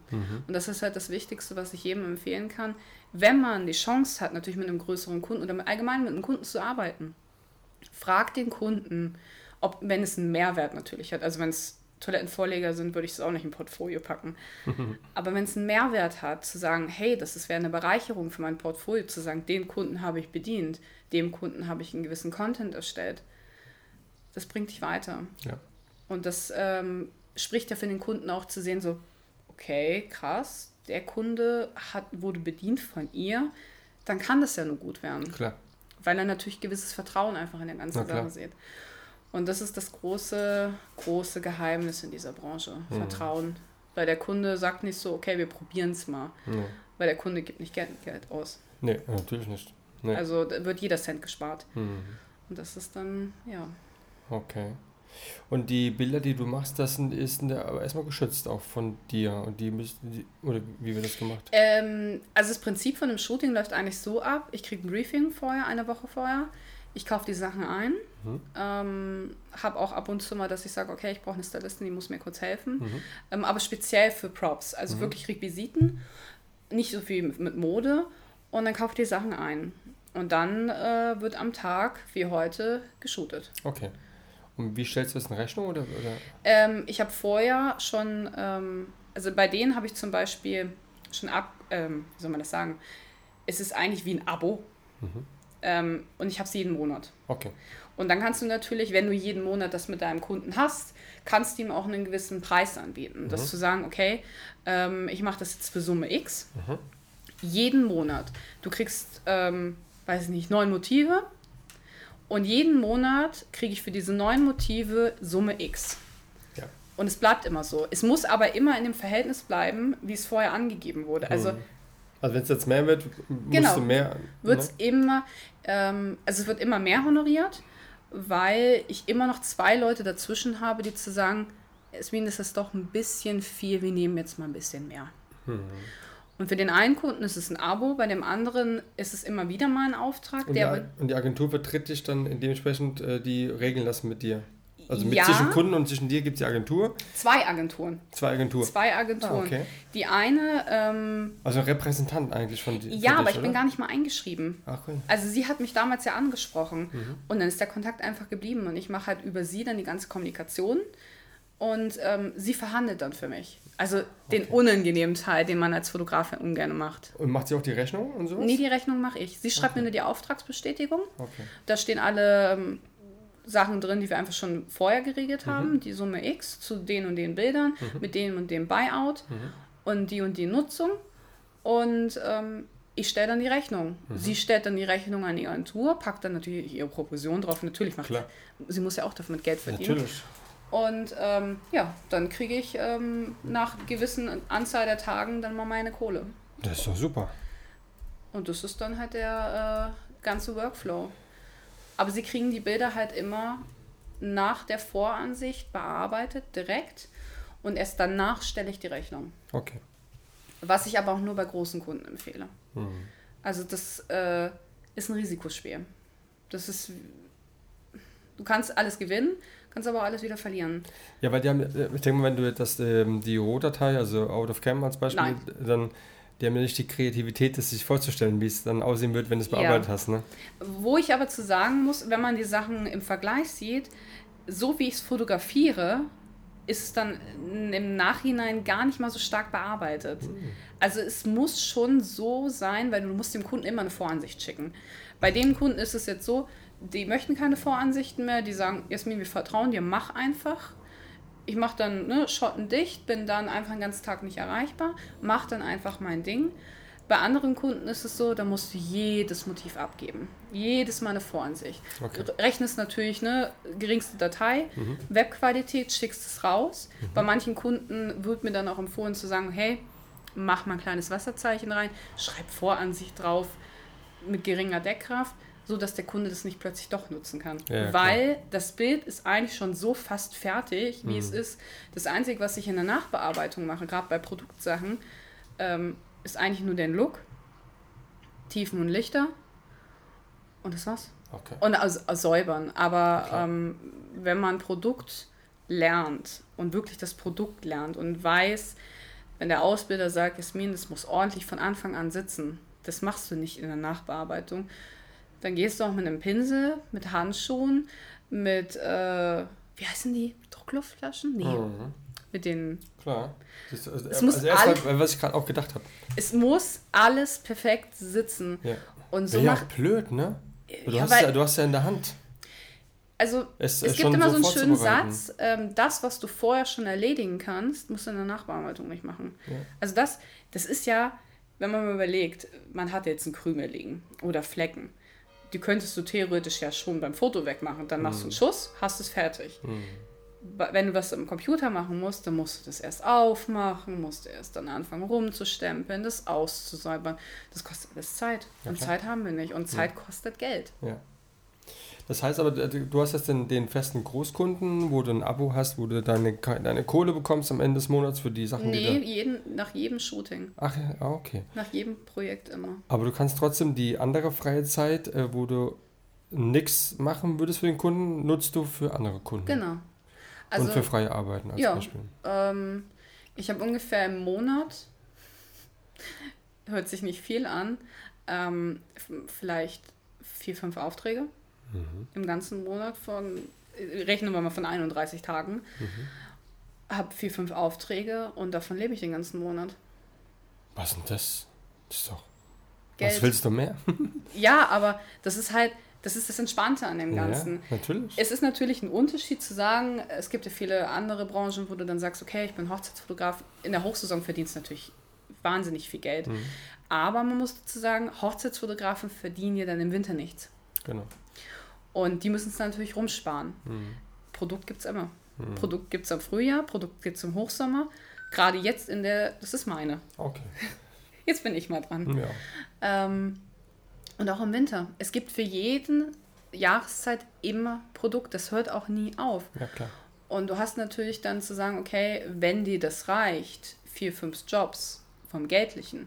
Und das ist halt das Wichtigste, was ich jedem empfehlen kann. Wenn man die Chance hat, natürlich mit einem größeren Kunden oder mit- allgemein mit einem Kunden zu arbeiten, frag den Kunden, ob, wenn es einen Mehrwert natürlich hat. Also wenn es Toilettenvorleger sind, würde ich es auch nicht im Portfolio packen. Aber wenn es einen Mehrwert hat, zu sagen, hey, das ist- wäre eine Bereicherung für mein Portfolio, zu sagen, den Kunden habe ich bedient, dem Kunden habe ich einen gewissen Content erstellt, das bringt dich weiter. Ja. Und das ähm, spricht ja für den Kunden auch zu sehen, so, okay, krass, der Kunde hat, wurde bedient von ihr, dann kann das ja nur gut werden Klar. weil er natürlich gewisses Vertrauen einfach in der ganzen. Sache sieht. Und das ist das große, große Geheimnis in dieser Branche. Mhm. Vertrauen. Weil der Kunde sagt nicht so, okay, wir probieren es mal. Nee. Weil der Kunde gibt nicht Geld, Geld aus. nee, natürlich nicht. Nee. Also wird jeder Cent gespart. Mhm. Und das ist dann, ja. Okay. Und die Bilder, die du machst, das sind, ist aber erstmal geschützt auch von dir. Und die müssten, die, oder wie wird das gemacht? Ähm, also das Prinzip von dem Shooting läuft eigentlich so ab. Ich kriege ein Briefing vorher, eine Woche vorher. Ich kaufe die Sachen ein. Ähm, habe auch ab und zu mal, dass ich sage, okay, ich brauche eine Stylistin, die muss mir kurz helfen. Ähm, aber speziell für Props. Also wirklich Requisiten. Nicht so viel mit, mit Mode. Und dann kaufe ich die Sachen ein. Und dann äh, wird am Tag, wie heute, geshootet. Okay. Und wie stellst du das in Rechnung? Oder, oder? Ähm, ich habe vorher schon, ähm, also bei denen habe ich zum Beispiel schon ab, ähm, wie soll man das sagen, es ist eigentlich wie ein Abo. Ähm, und ich habe es jeden Monat. Okay. Und dann kannst du natürlich, wenn du jeden Monat das mit deinem Kunden hast, kannst du ihm auch einen gewissen Preis anbieten. Das zu sagen, okay, ähm, ich mache das jetzt für Summe X. Jeden Monat. Du kriegst, ähm, weiß ich nicht, neun Motive. Und jeden Monat kriege ich für diese neun Motive Summe X. Ja. Und es bleibt immer so. Es muss aber immer in dem Verhältnis bleiben, wie es vorher angegeben wurde. Also Also wenn es jetzt mehr wird, musst Genau. du mehr. wird es ne? immer, ähm, also es wird immer mehr honoriert, weil ich immer noch zwei Leute dazwischen habe, die zu sagen, Esmin, das ist doch ein bisschen viel, wir nehmen jetzt mal ein bisschen mehr. Hm. Und für den einen Kunden ist es ein Abo, bei dem anderen ist es immer wieder mal ein Auftrag, Und die, und die Agentur vertritt dich dann dementsprechend äh, die regeln lassen mit dir. Also mit Ja. zwischen Kunden und zwischen dir gibt es die Agentur, zwei Agenturen. zwei Agenturen. Zwei Agenturen. Ah, okay. Die eine, ähm, Also ein Repräsentant eigentlich von dir. ja, aber ich bin gar nicht mal eingeschrieben. Ach, cool. Also sie hat mich damals ja angesprochen Mhm. und dann ist der Kontakt einfach geblieben und ich mache halt über sie dann die ganze Kommunikation und ähm, sie verhandelt dann für mich. Also den unangenehmen Teil, den man als Fotograf ja ungern macht. Und macht sie auch die Rechnung und sowas? Nee, die Rechnung mache ich. Sie schreibt mir nur die Auftragsbestätigung. Okay. Da stehen alle ähm, Sachen drin, die wir einfach schon vorher geregelt Mhm. haben. Die Summe X zu den und den Bildern, mit dem und dem Buyout Mhm. und die und die Nutzung. Und ähm, ich stelle dann die Rechnung. Mhm. Sie stellt dann die Rechnung an die Agentur, packt dann natürlich ihre Provision drauf. Natürlich macht Klar. sie muss ja auch damit Geld verdienen. Natürlich. Und ähm, ja, dann kriege ich ähm, nach gewissen Anzahl der Tagen dann mal meine Kohle. Das ist doch super. Und das ist dann halt der, ganze Workflow. Aber sie kriegen die Bilder halt immer nach der Voransicht bearbeitet, direkt. Und erst danach stelle ich die Rechnung. Okay. Was ich aber auch nur bei großen Kunden empfehle. Mhm. Also das äh, ist ein Risikospiel. Das ist, du kannst alles gewinnen, kannst aber auch alles wieder verlieren. Ja, weil die haben, äh, ich denke mal, wenn du das, ähm, die Rohdatei, also Out of Cam als Beispiel, Nein. dann die haben ja nicht die Kreativität, das sich vorzustellen, wie es dann aussehen wird, wenn du es bearbeitet Ja. hast, ne? Wo ich aber zu sagen muss, wenn man die Sachen im Vergleich sieht, so wie ich es fotografiere, ist es dann im Nachhinein gar nicht mal so stark bearbeitet. Also es muss schon so sein, weil du musst dem Kunden immer eine Voransicht schicken. Bei den Kunden ist es jetzt so, die möchten keine Voransichten mehr, die sagen, Jasmin, wir vertrauen dir, mach einfach. Ich mache dann ne, Schotten dicht, bin dann einfach den ganzen Tag nicht erreichbar, mach dann einfach mein Ding. Bei anderen Kunden ist es so, da musst du jedes Motiv abgeben. Jedes Mal eine Voransicht. Okay. Rechnest natürlich, ne, geringste Datei, Webqualität, schickst es raus. Bei manchen Kunden wird mir dann auch empfohlen zu sagen, hey, mach mal ein kleines Wasserzeichen rein, schreib Voransicht drauf mit geringer Deckkraft, so dass der Kunde das nicht plötzlich doch nutzen kann. Ja, Weil das Bild ist eigentlich schon so fast fertig, wie es ist. Das Einzige, was ich in der Nachbearbeitung mache, gerade bei Produktsachen, ähm, ist eigentlich nur den Look, Tiefen und Lichter und das war's. Okay. Und also, also säubern. Aber Klar. ähm, wenn man Produkt lernt und wirklich das Produkt lernt und weiß, wenn der Ausbilder sagt, Jasmin, das muss ordentlich von Anfang an sitzen, das machst du nicht in der Nachbearbeitung, dann gehst du auch mit einem Pinsel, mit Handschuhen, mit, äh, wie heißen die? Druckluftflaschen? Nee, Mhm. mit den. Klar. Das also, Es muss also erst alles- mal, was ich gerade auch gedacht habe. Es muss alles perfekt sitzen. Ja. Und so ja blöd, ne? Du, Ja, hast weil- ja, du hast ja in der Hand. Also Es, es äh, gibt immer so einen schönen. Satz, ähm, das, was du vorher schon erledigen kannst, musst du in der Nachbearbeitung nicht machen. Ja. Also das, das ist ja, wenn man mal überlegt, man hat jetzt einen Krümel liegen oder Flecken. Die könntest du theoretisch ja schon beim Foto wegmachen. Dann machst du einen Schuss, hast es fertig. Ba- Wenn du was im Computer machen musst, dann musst du das erst aufmachen, musst du erst dann anfangen rumzustempeln, das auszusäubern. Das kostet alles Zeit. Und klar. Zeit haben wir nicht. Und Zeit kostet Geld. Ja. Das heißt aber, du du hast jetzt den, den festen Großkunden, wo du ein Abo hast, wo du deine, deine Kohle bekommst am Ende des Monats für die Sachen, Nee, die jeden, nach jedem Shooting. du... Ach, ja, ah, okay. Nach jedem Projekt immer. Aber du kannst trotzdem die andere freie Zeit, äh, wo du nichts machen würdest für den Kunden, nutzt du für andere Kunden. Genau. Und Also, für freie Arbeiten als ja. Beispiel. ähm, ich habe ungefähr im Monat, hört sich nicht viel an, ähm, vielleicht vier, fünf Aufträge Mhm. im ganzen Monat von, rechnen wir mal von 31 Tagen. Mhm. Habe vier, fünf Aufträge und davon lebe ich den ganzen Monat. Was denn das? Das ist doch... Geld. Was willst du mehr? Ja, aber das ist halt, das ist das Entspannte an dem Ganzen. Ja, natürlich. Es ist natürlich ein Unterschied zu sagen, es gibt ja viele andere Branchen, wo du dann sagst, okay, ich bin Hochzeitsfotograf. In der Hochsaison verdienst du natürlich wahnsinnig viel Geld. Mhm. Aber man muss dazu sagen, Hochzeitsfotografen verdienen ja dann im Winter nichts. Genau. Und die müssen es natürlich rumsparen. Mhm. Produkt gibt es immer. Produkt gibt es im Frühjahr, Produkt gibt es im Hochsommer. Gerade jetzt in der, das ist meine. Okay. Jetzt bin ich mal dran. Ja. Ähm, und auch im Winter. Es gibt für jeden Jahreszeit immer Produkt. Das hört auch nie auf. ja, klar. Und du hast natürlich dann zu sagen, okay, wenn dir das reicht, vier, fünf Jobs vom Geldlichen,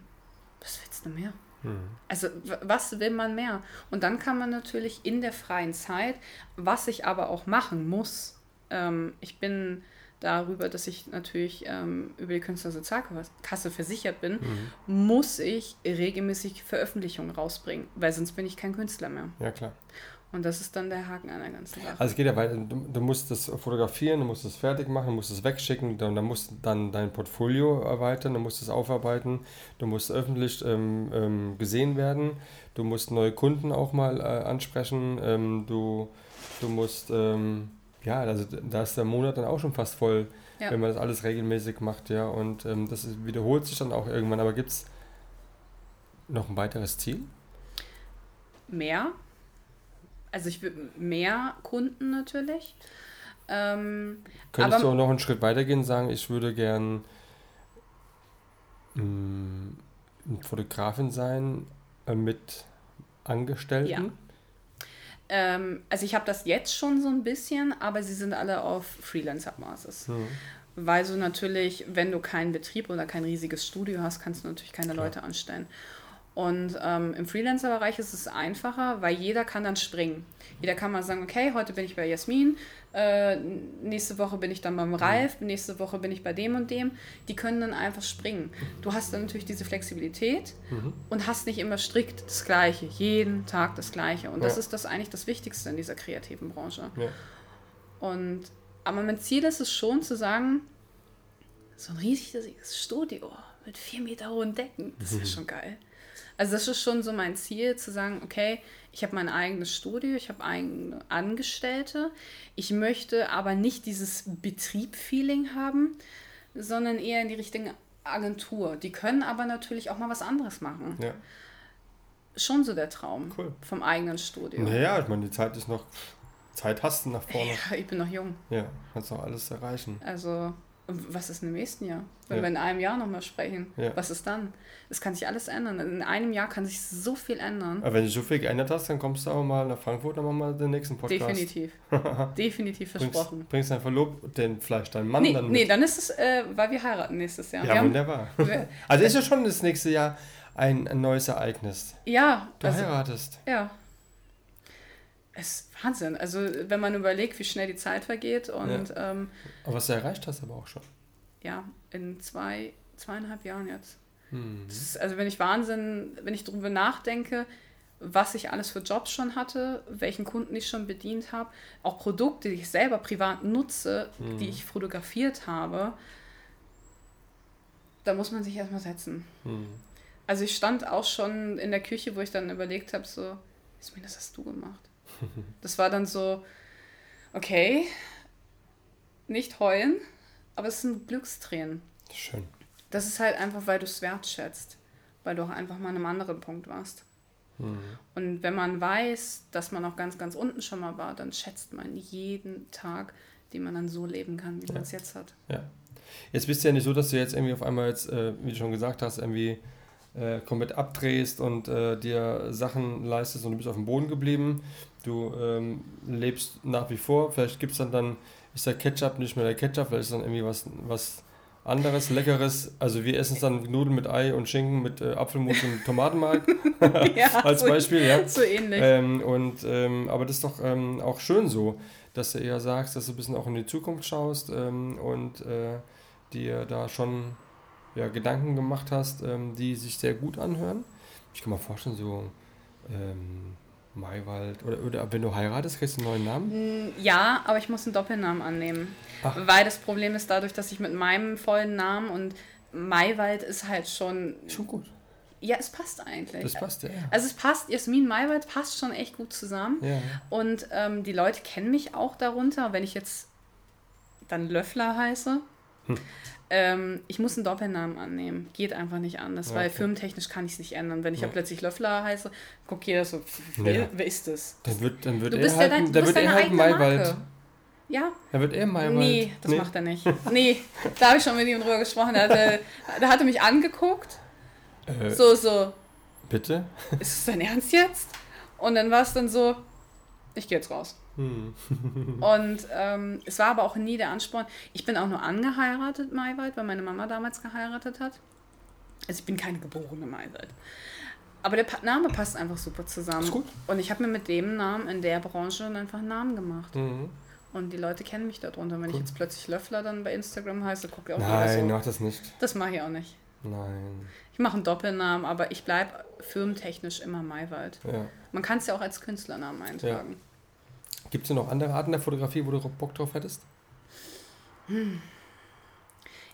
was willst du mehr? Mhm. Also was will man mehr? Und dann kann man natürlich in der freien Zeit, was ich aber auch machen muss, ähm, ich bin darüber, dass ich natürlich ähm, über die Künstlersozialkasse versichert bin, muss ich regelmäßig Veröffentlichungen rausbringen, weil sonst bin ich kein Künstler mehr. Ja, klar. Und das ist dann der Haken an der ganzen Sache. Also es geht ja weiter. Du, du musst das fotografieren, du musst es fertig machen, du musst es wegschicken, dann, dann musst du dann dein Portfolio erweitern, du musst es aufarbeiten, du musst öffentlich ähm, ähm, gesehen werden, du musst neue Kunden auch mal äh, ansprechen, ähm, du, du musst, ähm, ja, also da ist der Monat dann auch schon fast voll, Ja. wenn man das alles regelmäßig macht, ja, und ähm, das ist, wiederholt sich dann auch irgendwann, aber gibt es noch ein weiteres Ziel? mehr. Also ich will mehr Kunden natürlich. Ähm, Könntest Aber- du auch noch einen Schritt weitergehen und sagen, ich würde gern mh, eine Fotografin sein äh, mit Angestellten? Ja. Ähm, also ich habe das jetzt schon so ein bisschen, aber sie sind alle auf Freelancer-Basis. Mhm. Weil du natürlich, wenn du keinen Betrieb oder kein riesiges Studio hast, kannst du natürlich keine Leute anstellen. Und ähm, im Freelancer-Bereich ist es einfacher, weil jeder kann dann springen. Jeder kann mal sagen, okay, heute bin ich bei Jasmin, äh, nächste Woche bin ich dann beim Ralf, nächste Woche bin ich bei dem und dem. Die können dann einfach springen. Du hast dann natürlich diese Flexibilität und hast nicht immer strikt das Gleiche, jeden Tag das Gleiche. Und das Ja. ist das eigentlich das Wichtigste in dieser kreativen Branche. Ja. Und aber mein Ziel ist es schon zu sagen, so ein riesiges Studio mit vier Meter hohen Decken, das wäre schon geil. Also das ist schon so mein Ziel, zu sagen, okay, ich habe mein eigenes Studio, ich habe eigene Angestellte. Ich möchte aber nicht dieses Betrieb-Feeling haben, sondern eher in die richtige Agentur. Die können aber natürlich auch mal was anderes machen. Ja. Schon so der Traum Cool. vom eigenen Studio. Naja, ich meine, die Zeit ist noch. Zeit hast du nach vorne. Ja, ich bin noch jung. Ja, kannst auch alles erreichen. Also, und was ist im nächsten Jahr? Wenn Ja. wir in einem Jahr nochmal sprechen, Ja. was ist dann? Es kann sich alles ändern. In einem Jahr kann sich so viel ändern. Aber wenn du so viel geändert hast, dann kommst du auch mal nach Frankfurt und machen wir mal den nächsten Podcast. Definitiv. Definitiv versprochen. Bringst, bringst dein Verlob, den vielleicht deinen Mann Nee, dann nee, mit. dann ist es, äh, weil wir heiraten nächstes Jahr. ja, wir haben, wunderbar. wir, Also ist ja schon das nächste Jahr ein, ein neues Ereignis. ja, Du also, heiratest. ja. Es ist Wahnsinn. Also, wenn man überlegt, wie schnell die Zeit vergeht und ähm, Aber was du erreicht hast, aber auch schon. ja, in zwei, zweieinhalb Jahren jetzt. Hm. Das ist, also wenn ich Wahnsinn, wenn ich darüber nachdenke, was ich alles für Jobs schon hatte, welchen Kunden ich schon bedient habe, auch Produkte, die ich selber privat nutze, die ich fotografiert habe, da muss man sich erstmal setzen. Hm. Also ich stand auch schon in der Küche, wo ich dann überlegt habe, so, Jasmin, das hast du gemacht. Das war dann so, okay, nicht heulen, aber es sind Glückstränen. Schön. Das ist halt einfach, weil du es wertschätzt, weil du auch einfach mal an einem anderen Punkt warst. Hm. Und wenn man weiß, dass man auch ganz, ganz unten schon mal war, dann schätzt man jeden Tag, den man dann so leben kann, wie man es jetzt hat. Ja. Jetzt bist du ja nicht so, dass du jetzt irgendwie auf einmal jetzt, äh, wie du schon gesagt hast, irgendwie äh, komplett abdrehst und äh, dir Sachen leistest und du bist auf dem Boden geblieben. Du ähm, lebst nach wie vor. Vielleicht gibt es dann dann, ist der Ketchup nicht mehr der Ketchup, vielleicht ist dann irgendwie was, was anderes, leckeres. Also wir essen es dann Nudeln mit Ei und Schinken mit äh, Apfelmus und Tomatenmark ja, als so, Beispiel, ja. so ähnlich. Ähm, und, ähm, aber das ist doch ähm, auch schön so, dass du eher sagst, dass du ein bisschen auch in die Zukunft schaust ähm, und äh, dir da schon ja, Gedanken gemacht hast, ähm, die sich sehr gut anhören. Ich kann mir vorstellen, so ähm, Maywald oder, oder wenn du heiratest, kriegst du einen neuen Namen. Mm, Ja, aber ich muss einen Doppelnamen annehmen. Ach. Weil das Problem ist dadurch, dass ich mit meinem vollen Namen und Maywald ist halt schon. Schon gut. Ja, es passt eigentlich. Das passt ja. ja. Also es passt, Jasmin Maywald passt schon echt gut zusammen. Ja, Und ähm, die Leute kennen mich auch darunter, wenn ich jetzt dann Löffler heiße. Hm. Ähm, ich muss einen Doppelnamen annehmen. Geht einfach nicht anders, Ja, weil okay. firmentechnisch kann ich es nicht ändern. Wenn ich ja. Plötzlich Löffler heiße, guck jeder so, wer, Ja. wer ist das? dann wird, dann wird er halt, dein, dann du bist wird er halt Maywald. Ja? Dann wird er Maywald. Nee, das macht er nicht. Nee, da habe ich schon mit ihm drüber gesprochen. Da hat er, da hat er mich angeguckt. Äh, So, so, Bitte? ist es dein Ernst jetzt? Und dann war es dann so, ich gehe jetzt raus. Hm. Und ähm, es war aber auch nie der Ansporn. Ich bin auch nur angeheiratet, Maywald, weil meine Mama damals geheiratet hat. Also ich bin keine geborene Maywald. Aber der Name passt einfach super zusammen. Ist gut. Und ich habe mir mit dem Namen in der Branche dann einfach einen Namen gemacht. Mhm. Und die Leute kennen mich darunter. Wenn ich Cool. jetzt plötzlich Löffler dann bei Instagram heiße, gucke ich auch Nein, wieder mach das nicht. so. Das mache ich auch nicht. Nein. Ich mache einen Doppelnamen, aber ich bleibe firmentechnisch immer Maywald. Ja. Man kann es ja auch als Künstlernamen eintragen. Gibt es denn noch andere Arten der Fotografie, wo du Bock drauf hättest?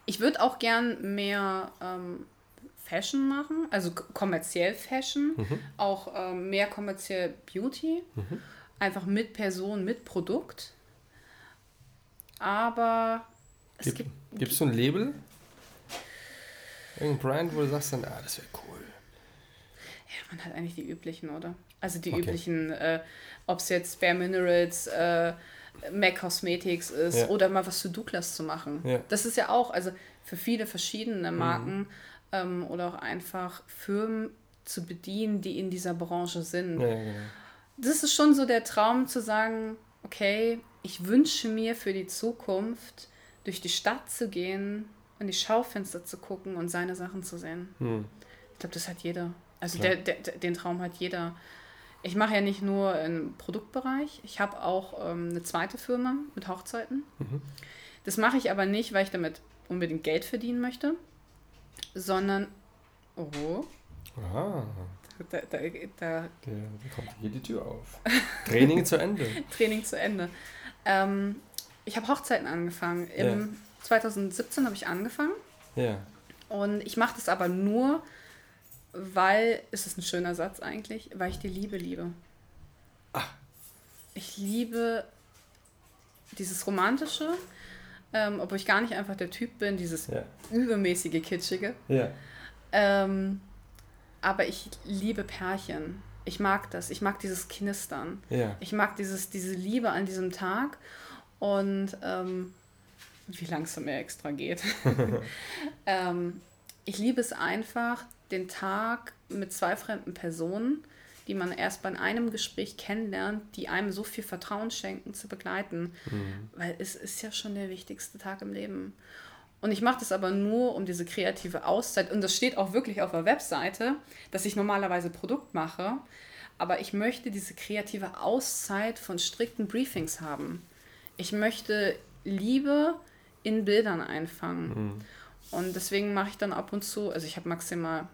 Ich würde auch gern mehr ähm, Fashion machen, also kommerziell Fashion, Mhm. auch ähm, mehr kommerziell Beauty, Mhm. einfach mit Person, mit Produkt. Aber es Gibt gibt, Gibt es so ein Label? Irgendein Brand, wo du sagst dann, ah, das wäre cool. Ja, man hat eigentlich die üblichen, oder? Also die Okay. üblichen, äh, ob es jetzt Bare Minerals, äh, MAC Cosmetics ist Ja. oder mal was für Douglas zu machen. Ja. Das ist ja auch, also für viele verschiedene Marken ähm, oder auch einfach Firmen zu bedienen, die in dieser Branche sind. Ja, genau. Das ist schon so der Traum zu sagen, okay, ich wünsche mir für die Zukunft, durch die Stadt zu gehen, an die Schaufenster zu gucken und seine Sachen zu sehen. Hm. Ich glaube, das hat jeder. Also der, der, den Traum hat jeder. Ich mache ja nicht nur im Produktbereich, ich habe auch ähm, eine zweite Firma mit Hochzeiten. Mhm. Das mache ich aber nicht, weil ich damit unbedingt Geld verdienen möchte, sondern, oh, Aha, da, da, da der, da kommt hier die Tür auf. Training zu Ende. Training zu Ende. Ähm, ich habe Hochzeiten angefangen. Im 2017 habe ich angefangen Ja. und ich mache das aber nur, weil, es ist ein schöner Satz eigentlich, weil ich die Liebe liebe. Ach. Ich liebe dieses Romantische, ähm, obwohl ich gar nicht einfach der Typ bin, dieses Ja. übermäßige Kitschige. Ja. Ähm, aber ich liebe Pärchen. Ich mag das. Ich mag dieses Knistern. Ja. Ich mag dieses, diese Liebe an diesem Tag und ähm, wie langsam er extra geht. ähm, ich liebe es einfach, den Tag mit zwei fremden Personen, die man erst bei einem Gespräch kennenlernt, die einem so viel Vertrauen schenken, zu begleiten. Weil es ist ja schon der wichtigste Tag im Leben. Und ich mache das aber nur um diese kreative Auszeit. Und das steht auch wirklich auf der Webseite, dass ich normalerweise Produkt mache. Aber ich möchte diese kreative Auszeit von strikten Briefings haben. Ich möchte Liebe in Bildern einfangen. Und deswegen mache ich dann ab und zu, also ich habe maximal,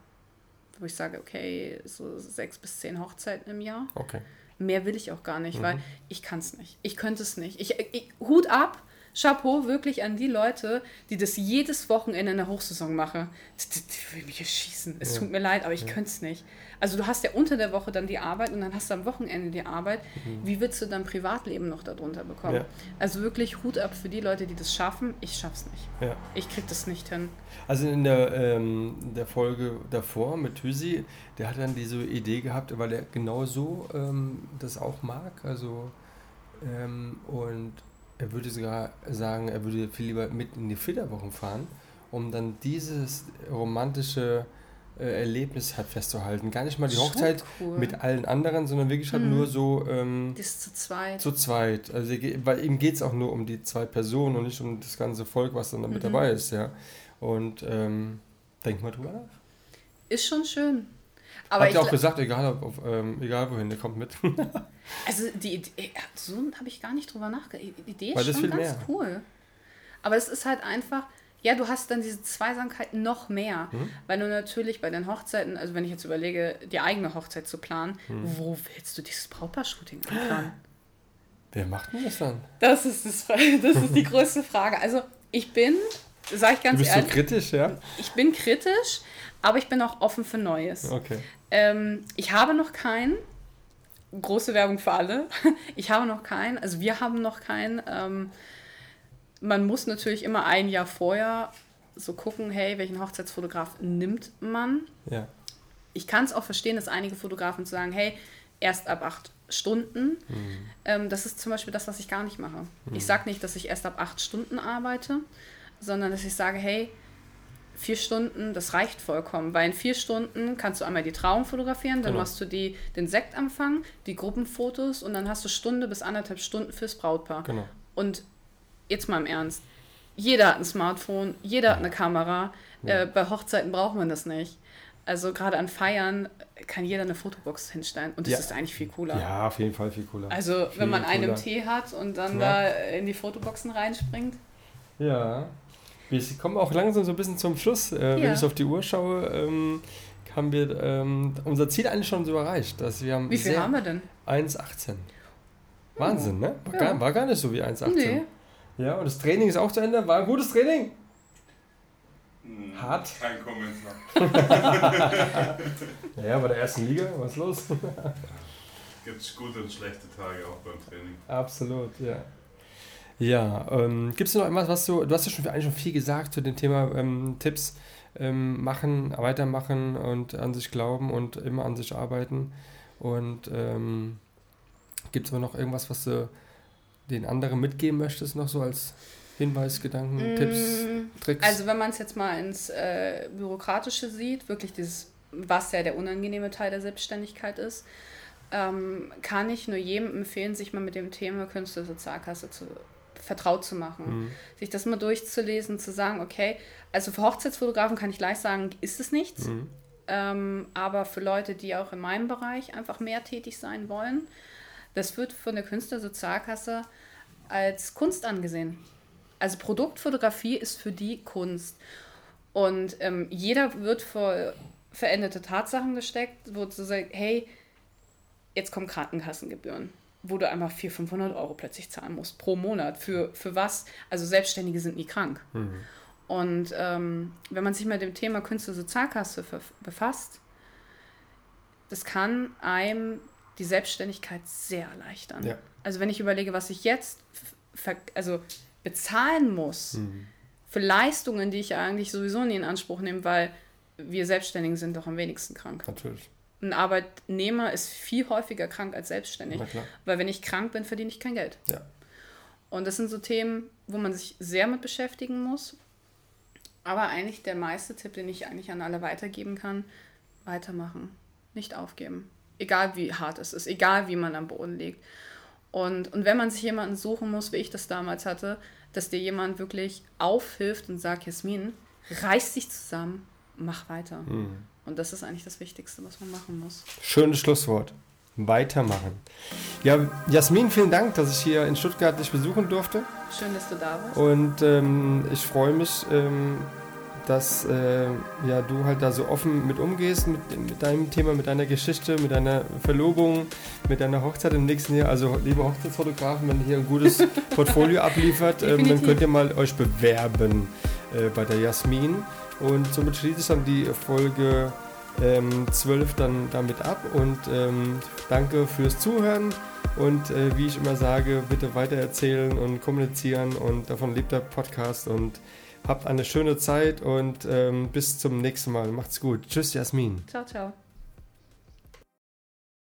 wo ich sage, okay, so sechs bis zehn Hochzeiten im Jahr. Okay. Mehr will ich auch gar nicht, weil ich kann es nicht. Ich könnte es nicht. Ich, ich, Hut ab, Chapeau wirklich an die Leute, die das jedes Wochenende in der Hochsaison machen. Die, will mich hier schießen. Es Ja. tut mir leid, aber ich könnte es nicht. Also du hast ja unter der Woche dann die Arbeit und dann hast du am Wochenende die Arbeit. Wie willst du dein Privatleben noch darunter bekommen? Ja. Also wirklich Hut ab für die Leute, die das schaffen. Ich schaff's nicht. Ja. Ich krieg das nicht hin. Also in der, ähm, der Folge davor mit Hüsi, der hat dann diese Idee gehabt, weil er genau so ähm, das auch mag. Also ähm, und er würde sogar sagen, er würde viel lieber mit in die Flitterwochen fahren, um dann dieses romantische Erlebnis halt festzuhalten. Gar nicht mal die Schon Hochzeit cool. mit allen anderen, sondern wirklich halt Mhm. nur so ähm, Das zu zweit. zu zweit. Also weil ihm geht es auch nur um die zwei Personen und nicht um das ganze Volk, was dann da mit Mhm. dabei ist, ja. Und ähm, denk mal drüber nach. Ist schon schön. Aber Hat ich, ja auch gesagt, egal, ob, auf, ähm, egal wohin, der kommt mit. Also die Idee, so habe ich gar nicht drüber nachgedacht. Die Idee ist schon ganz mehr. cool. Aber es ist halt einfach, ja, du hast dann diese Zweisamkeit noch mehr. Mhm. Weil du natürlich bei den Hochzeiten, also wenn ich jetzt überlege, die eigene Hochzeit zu planen, Mhm. wo willst du dieses Brautpaar-Shooting anplanen? Wer macht denn das dann? Das ist, das, das ist die größte Frage. Also ich bin, sage ich Du ganz bist so ehrlich, kritisch, ja? ich bin kritisch, aber ich bin auch offen für Neues. Okay. Ähm, ich habe noch keinen. Große Werbung für alle. Ich habe noch keinen. Also wir haben noch keinen. Ähm, man muss natürlich immer ein Jahr vorher so gucken, hey, welchen Hochzeitsfotograf nimmt man? Ja. Ich kann es auch verstehen, dass einige Fotografen sagen, hey, erst ab acht Stunden. Ähm, das ist zum Beispiel das, was ich gar nicht mache. Ich sage nicht, dass ich erst ab acht Stunden arbeite, sondern dass ich sage, hey, vier Stunden, das reicht vollkommen, weil in vier Stunden kannst du einmal die Trauung fotografieren, dann Genau. machst du die, den Sektempfang, die Gruppenfotos und dann hast du Stunde bis anderthalb Stunden fürs Brautpaar. Genau. Und jetzt mal im Ernst, jeder hat ein Smartphone, jeder hat eine Kamera, äh, bei Hochzeiten braucht man das nicht. Also gerade an Feiern kann jeder eine Fotobox hinstellen und das Ja. ist eigentlich viel cooler. Ja, auf jeden Fall viel cooler. Also Viel wenn man einen im. Tee hat und dann Ja. da in die Fotoboxen reinspringt. Ja. Wir kommen auch langsam so ein bisschen zum Schluss. Äh, Wenn ich auf die Uhr schaue, ähm, haben wir ähm, unser Ziel eigentlich schon so erreicht. Dass wir haben Wie viel haben wir denn? 1,18. Wahnsinn, ne? War, Ja. gar, war gar nicht so wie 1,18. Nee. Ja, und das Training ist auch zu Ende. War ein gutes Training. Hm, Hart. Kein Kommentar. Ja, bei der ersten Liga, was ist los? Gibt es gute und schlechte Tage auch beim Training. Absolut, ja. Ja, ähm, gibt es noch irgendwas, was du, du hast ja schon eigentlich schon viel gesagt zu dem Thema ähm, Tipps ähm, machen, weitermachen und an sich glauben und immer an sich arbeiten. Und ähm, gibt es aber noch irgendwas, was du den anderen mitgeben möchtest, noch so als Hinweis, Gedanken, Tipps, Mm, Tricks? Also wenn man es jetzt mal ins äh, Bürokratische sieht, wirklich dieses was ja der unangenehme Teil der Selbstständigkeit ist, ähm, kann ich nur jedem empfehlen, sich mal mit dem Thema Künstlersozialkasse zu vertraut zu machen. Mhm. Sich das mal durchzulesen, zu sagen, okay, also für Hochzeitsfotografen kann ich gleich sagen, ist es nichts. Mhm. Ähm, aber für Leute, die auch in meinem Bereich einfach mehr tätig sein wollen, das wird von der Künstlersozialkasse als Kunst angesehen. Also Produktfotografie ist für die Kunst. Und ähm, jeder wird vor veränderte Tatsachen gesteckt, wo du sagst, hey, jetzt kommen Krankenkassengebühren, wo du einfach 400, 500 Euro plötzlich zahlen musst pro Monat. Für, für was? Also Selbstständige sind nie krank. Mhm. Und ähm, wenn man sich mit dem Thema Künstlersozialkasse befasst, das kann einem die Selbstständigkeit sehr erleichtern. Ja. Also wenn ich überlege, was ich jetzt also bezahlen muss mhm. für Leistungen, die ich eigentlich sowieso nie in Anspruch nehme, weil wir Selbstständigen sind doch am wenigsten krank. Natürlich. Ein Arbeitnehmer ist viel häufiger krank als selbstständig. Weil wenn ich krank bin, verdiene ich kein Geld. Ja. Und das sind so Themen, wo man sich sehr mit beschäftigen muss. Aber eigentlich der meiste Tipp, den ich eigentlich an alle weitergeben kann, weitermachen. Nicht aufgeben. Egal wie hart es ist, egal wie man am Boden liegt. Und, und wenn man sich jemanden suchen muss, wie ich das damals hatte, dass dir jemand wirklich aufhilft und sagt, Jasmin, reiß dich zusammen, mach weiter. Mhm. Und das ist eigentlich das Wichtigste, was man machen muss. Schönes Schlusswort. Weitermachen. Ja, Jasmin, vielen Dank, dass ich hier in Stuttgart dich besuchen durfte. Schön, dass du da bist. Und ähm, ich freue mich, ähm, dass äh, ja, du halt da so offen mit umgehst, mit, mit, deinem Thema, mit deiner Geschichte, mit deiner Verlobung, mit deiner Hochzeit im nächsten Jahr. Also, liebe Hochzeitsfotografen, wenn ihr hier ein gutes Portfolio abliefert, ähm, dann könnt ihr mal euch bewerben äh, bei der Jasmin. Und somit schließe ich dann die Folge ähm, 12 dann damit ab. Und ähm, danke fürs Zuhören. Und äh, wie ich immer sage, bitte weitererzählen und kommunizieren. Und davon lebt der Podcast. Und habt eine schöne Zeit und ähm, bis zum nächsten Mal. Macht's gut. Tschüss, Jasmin. Ciao, ciao.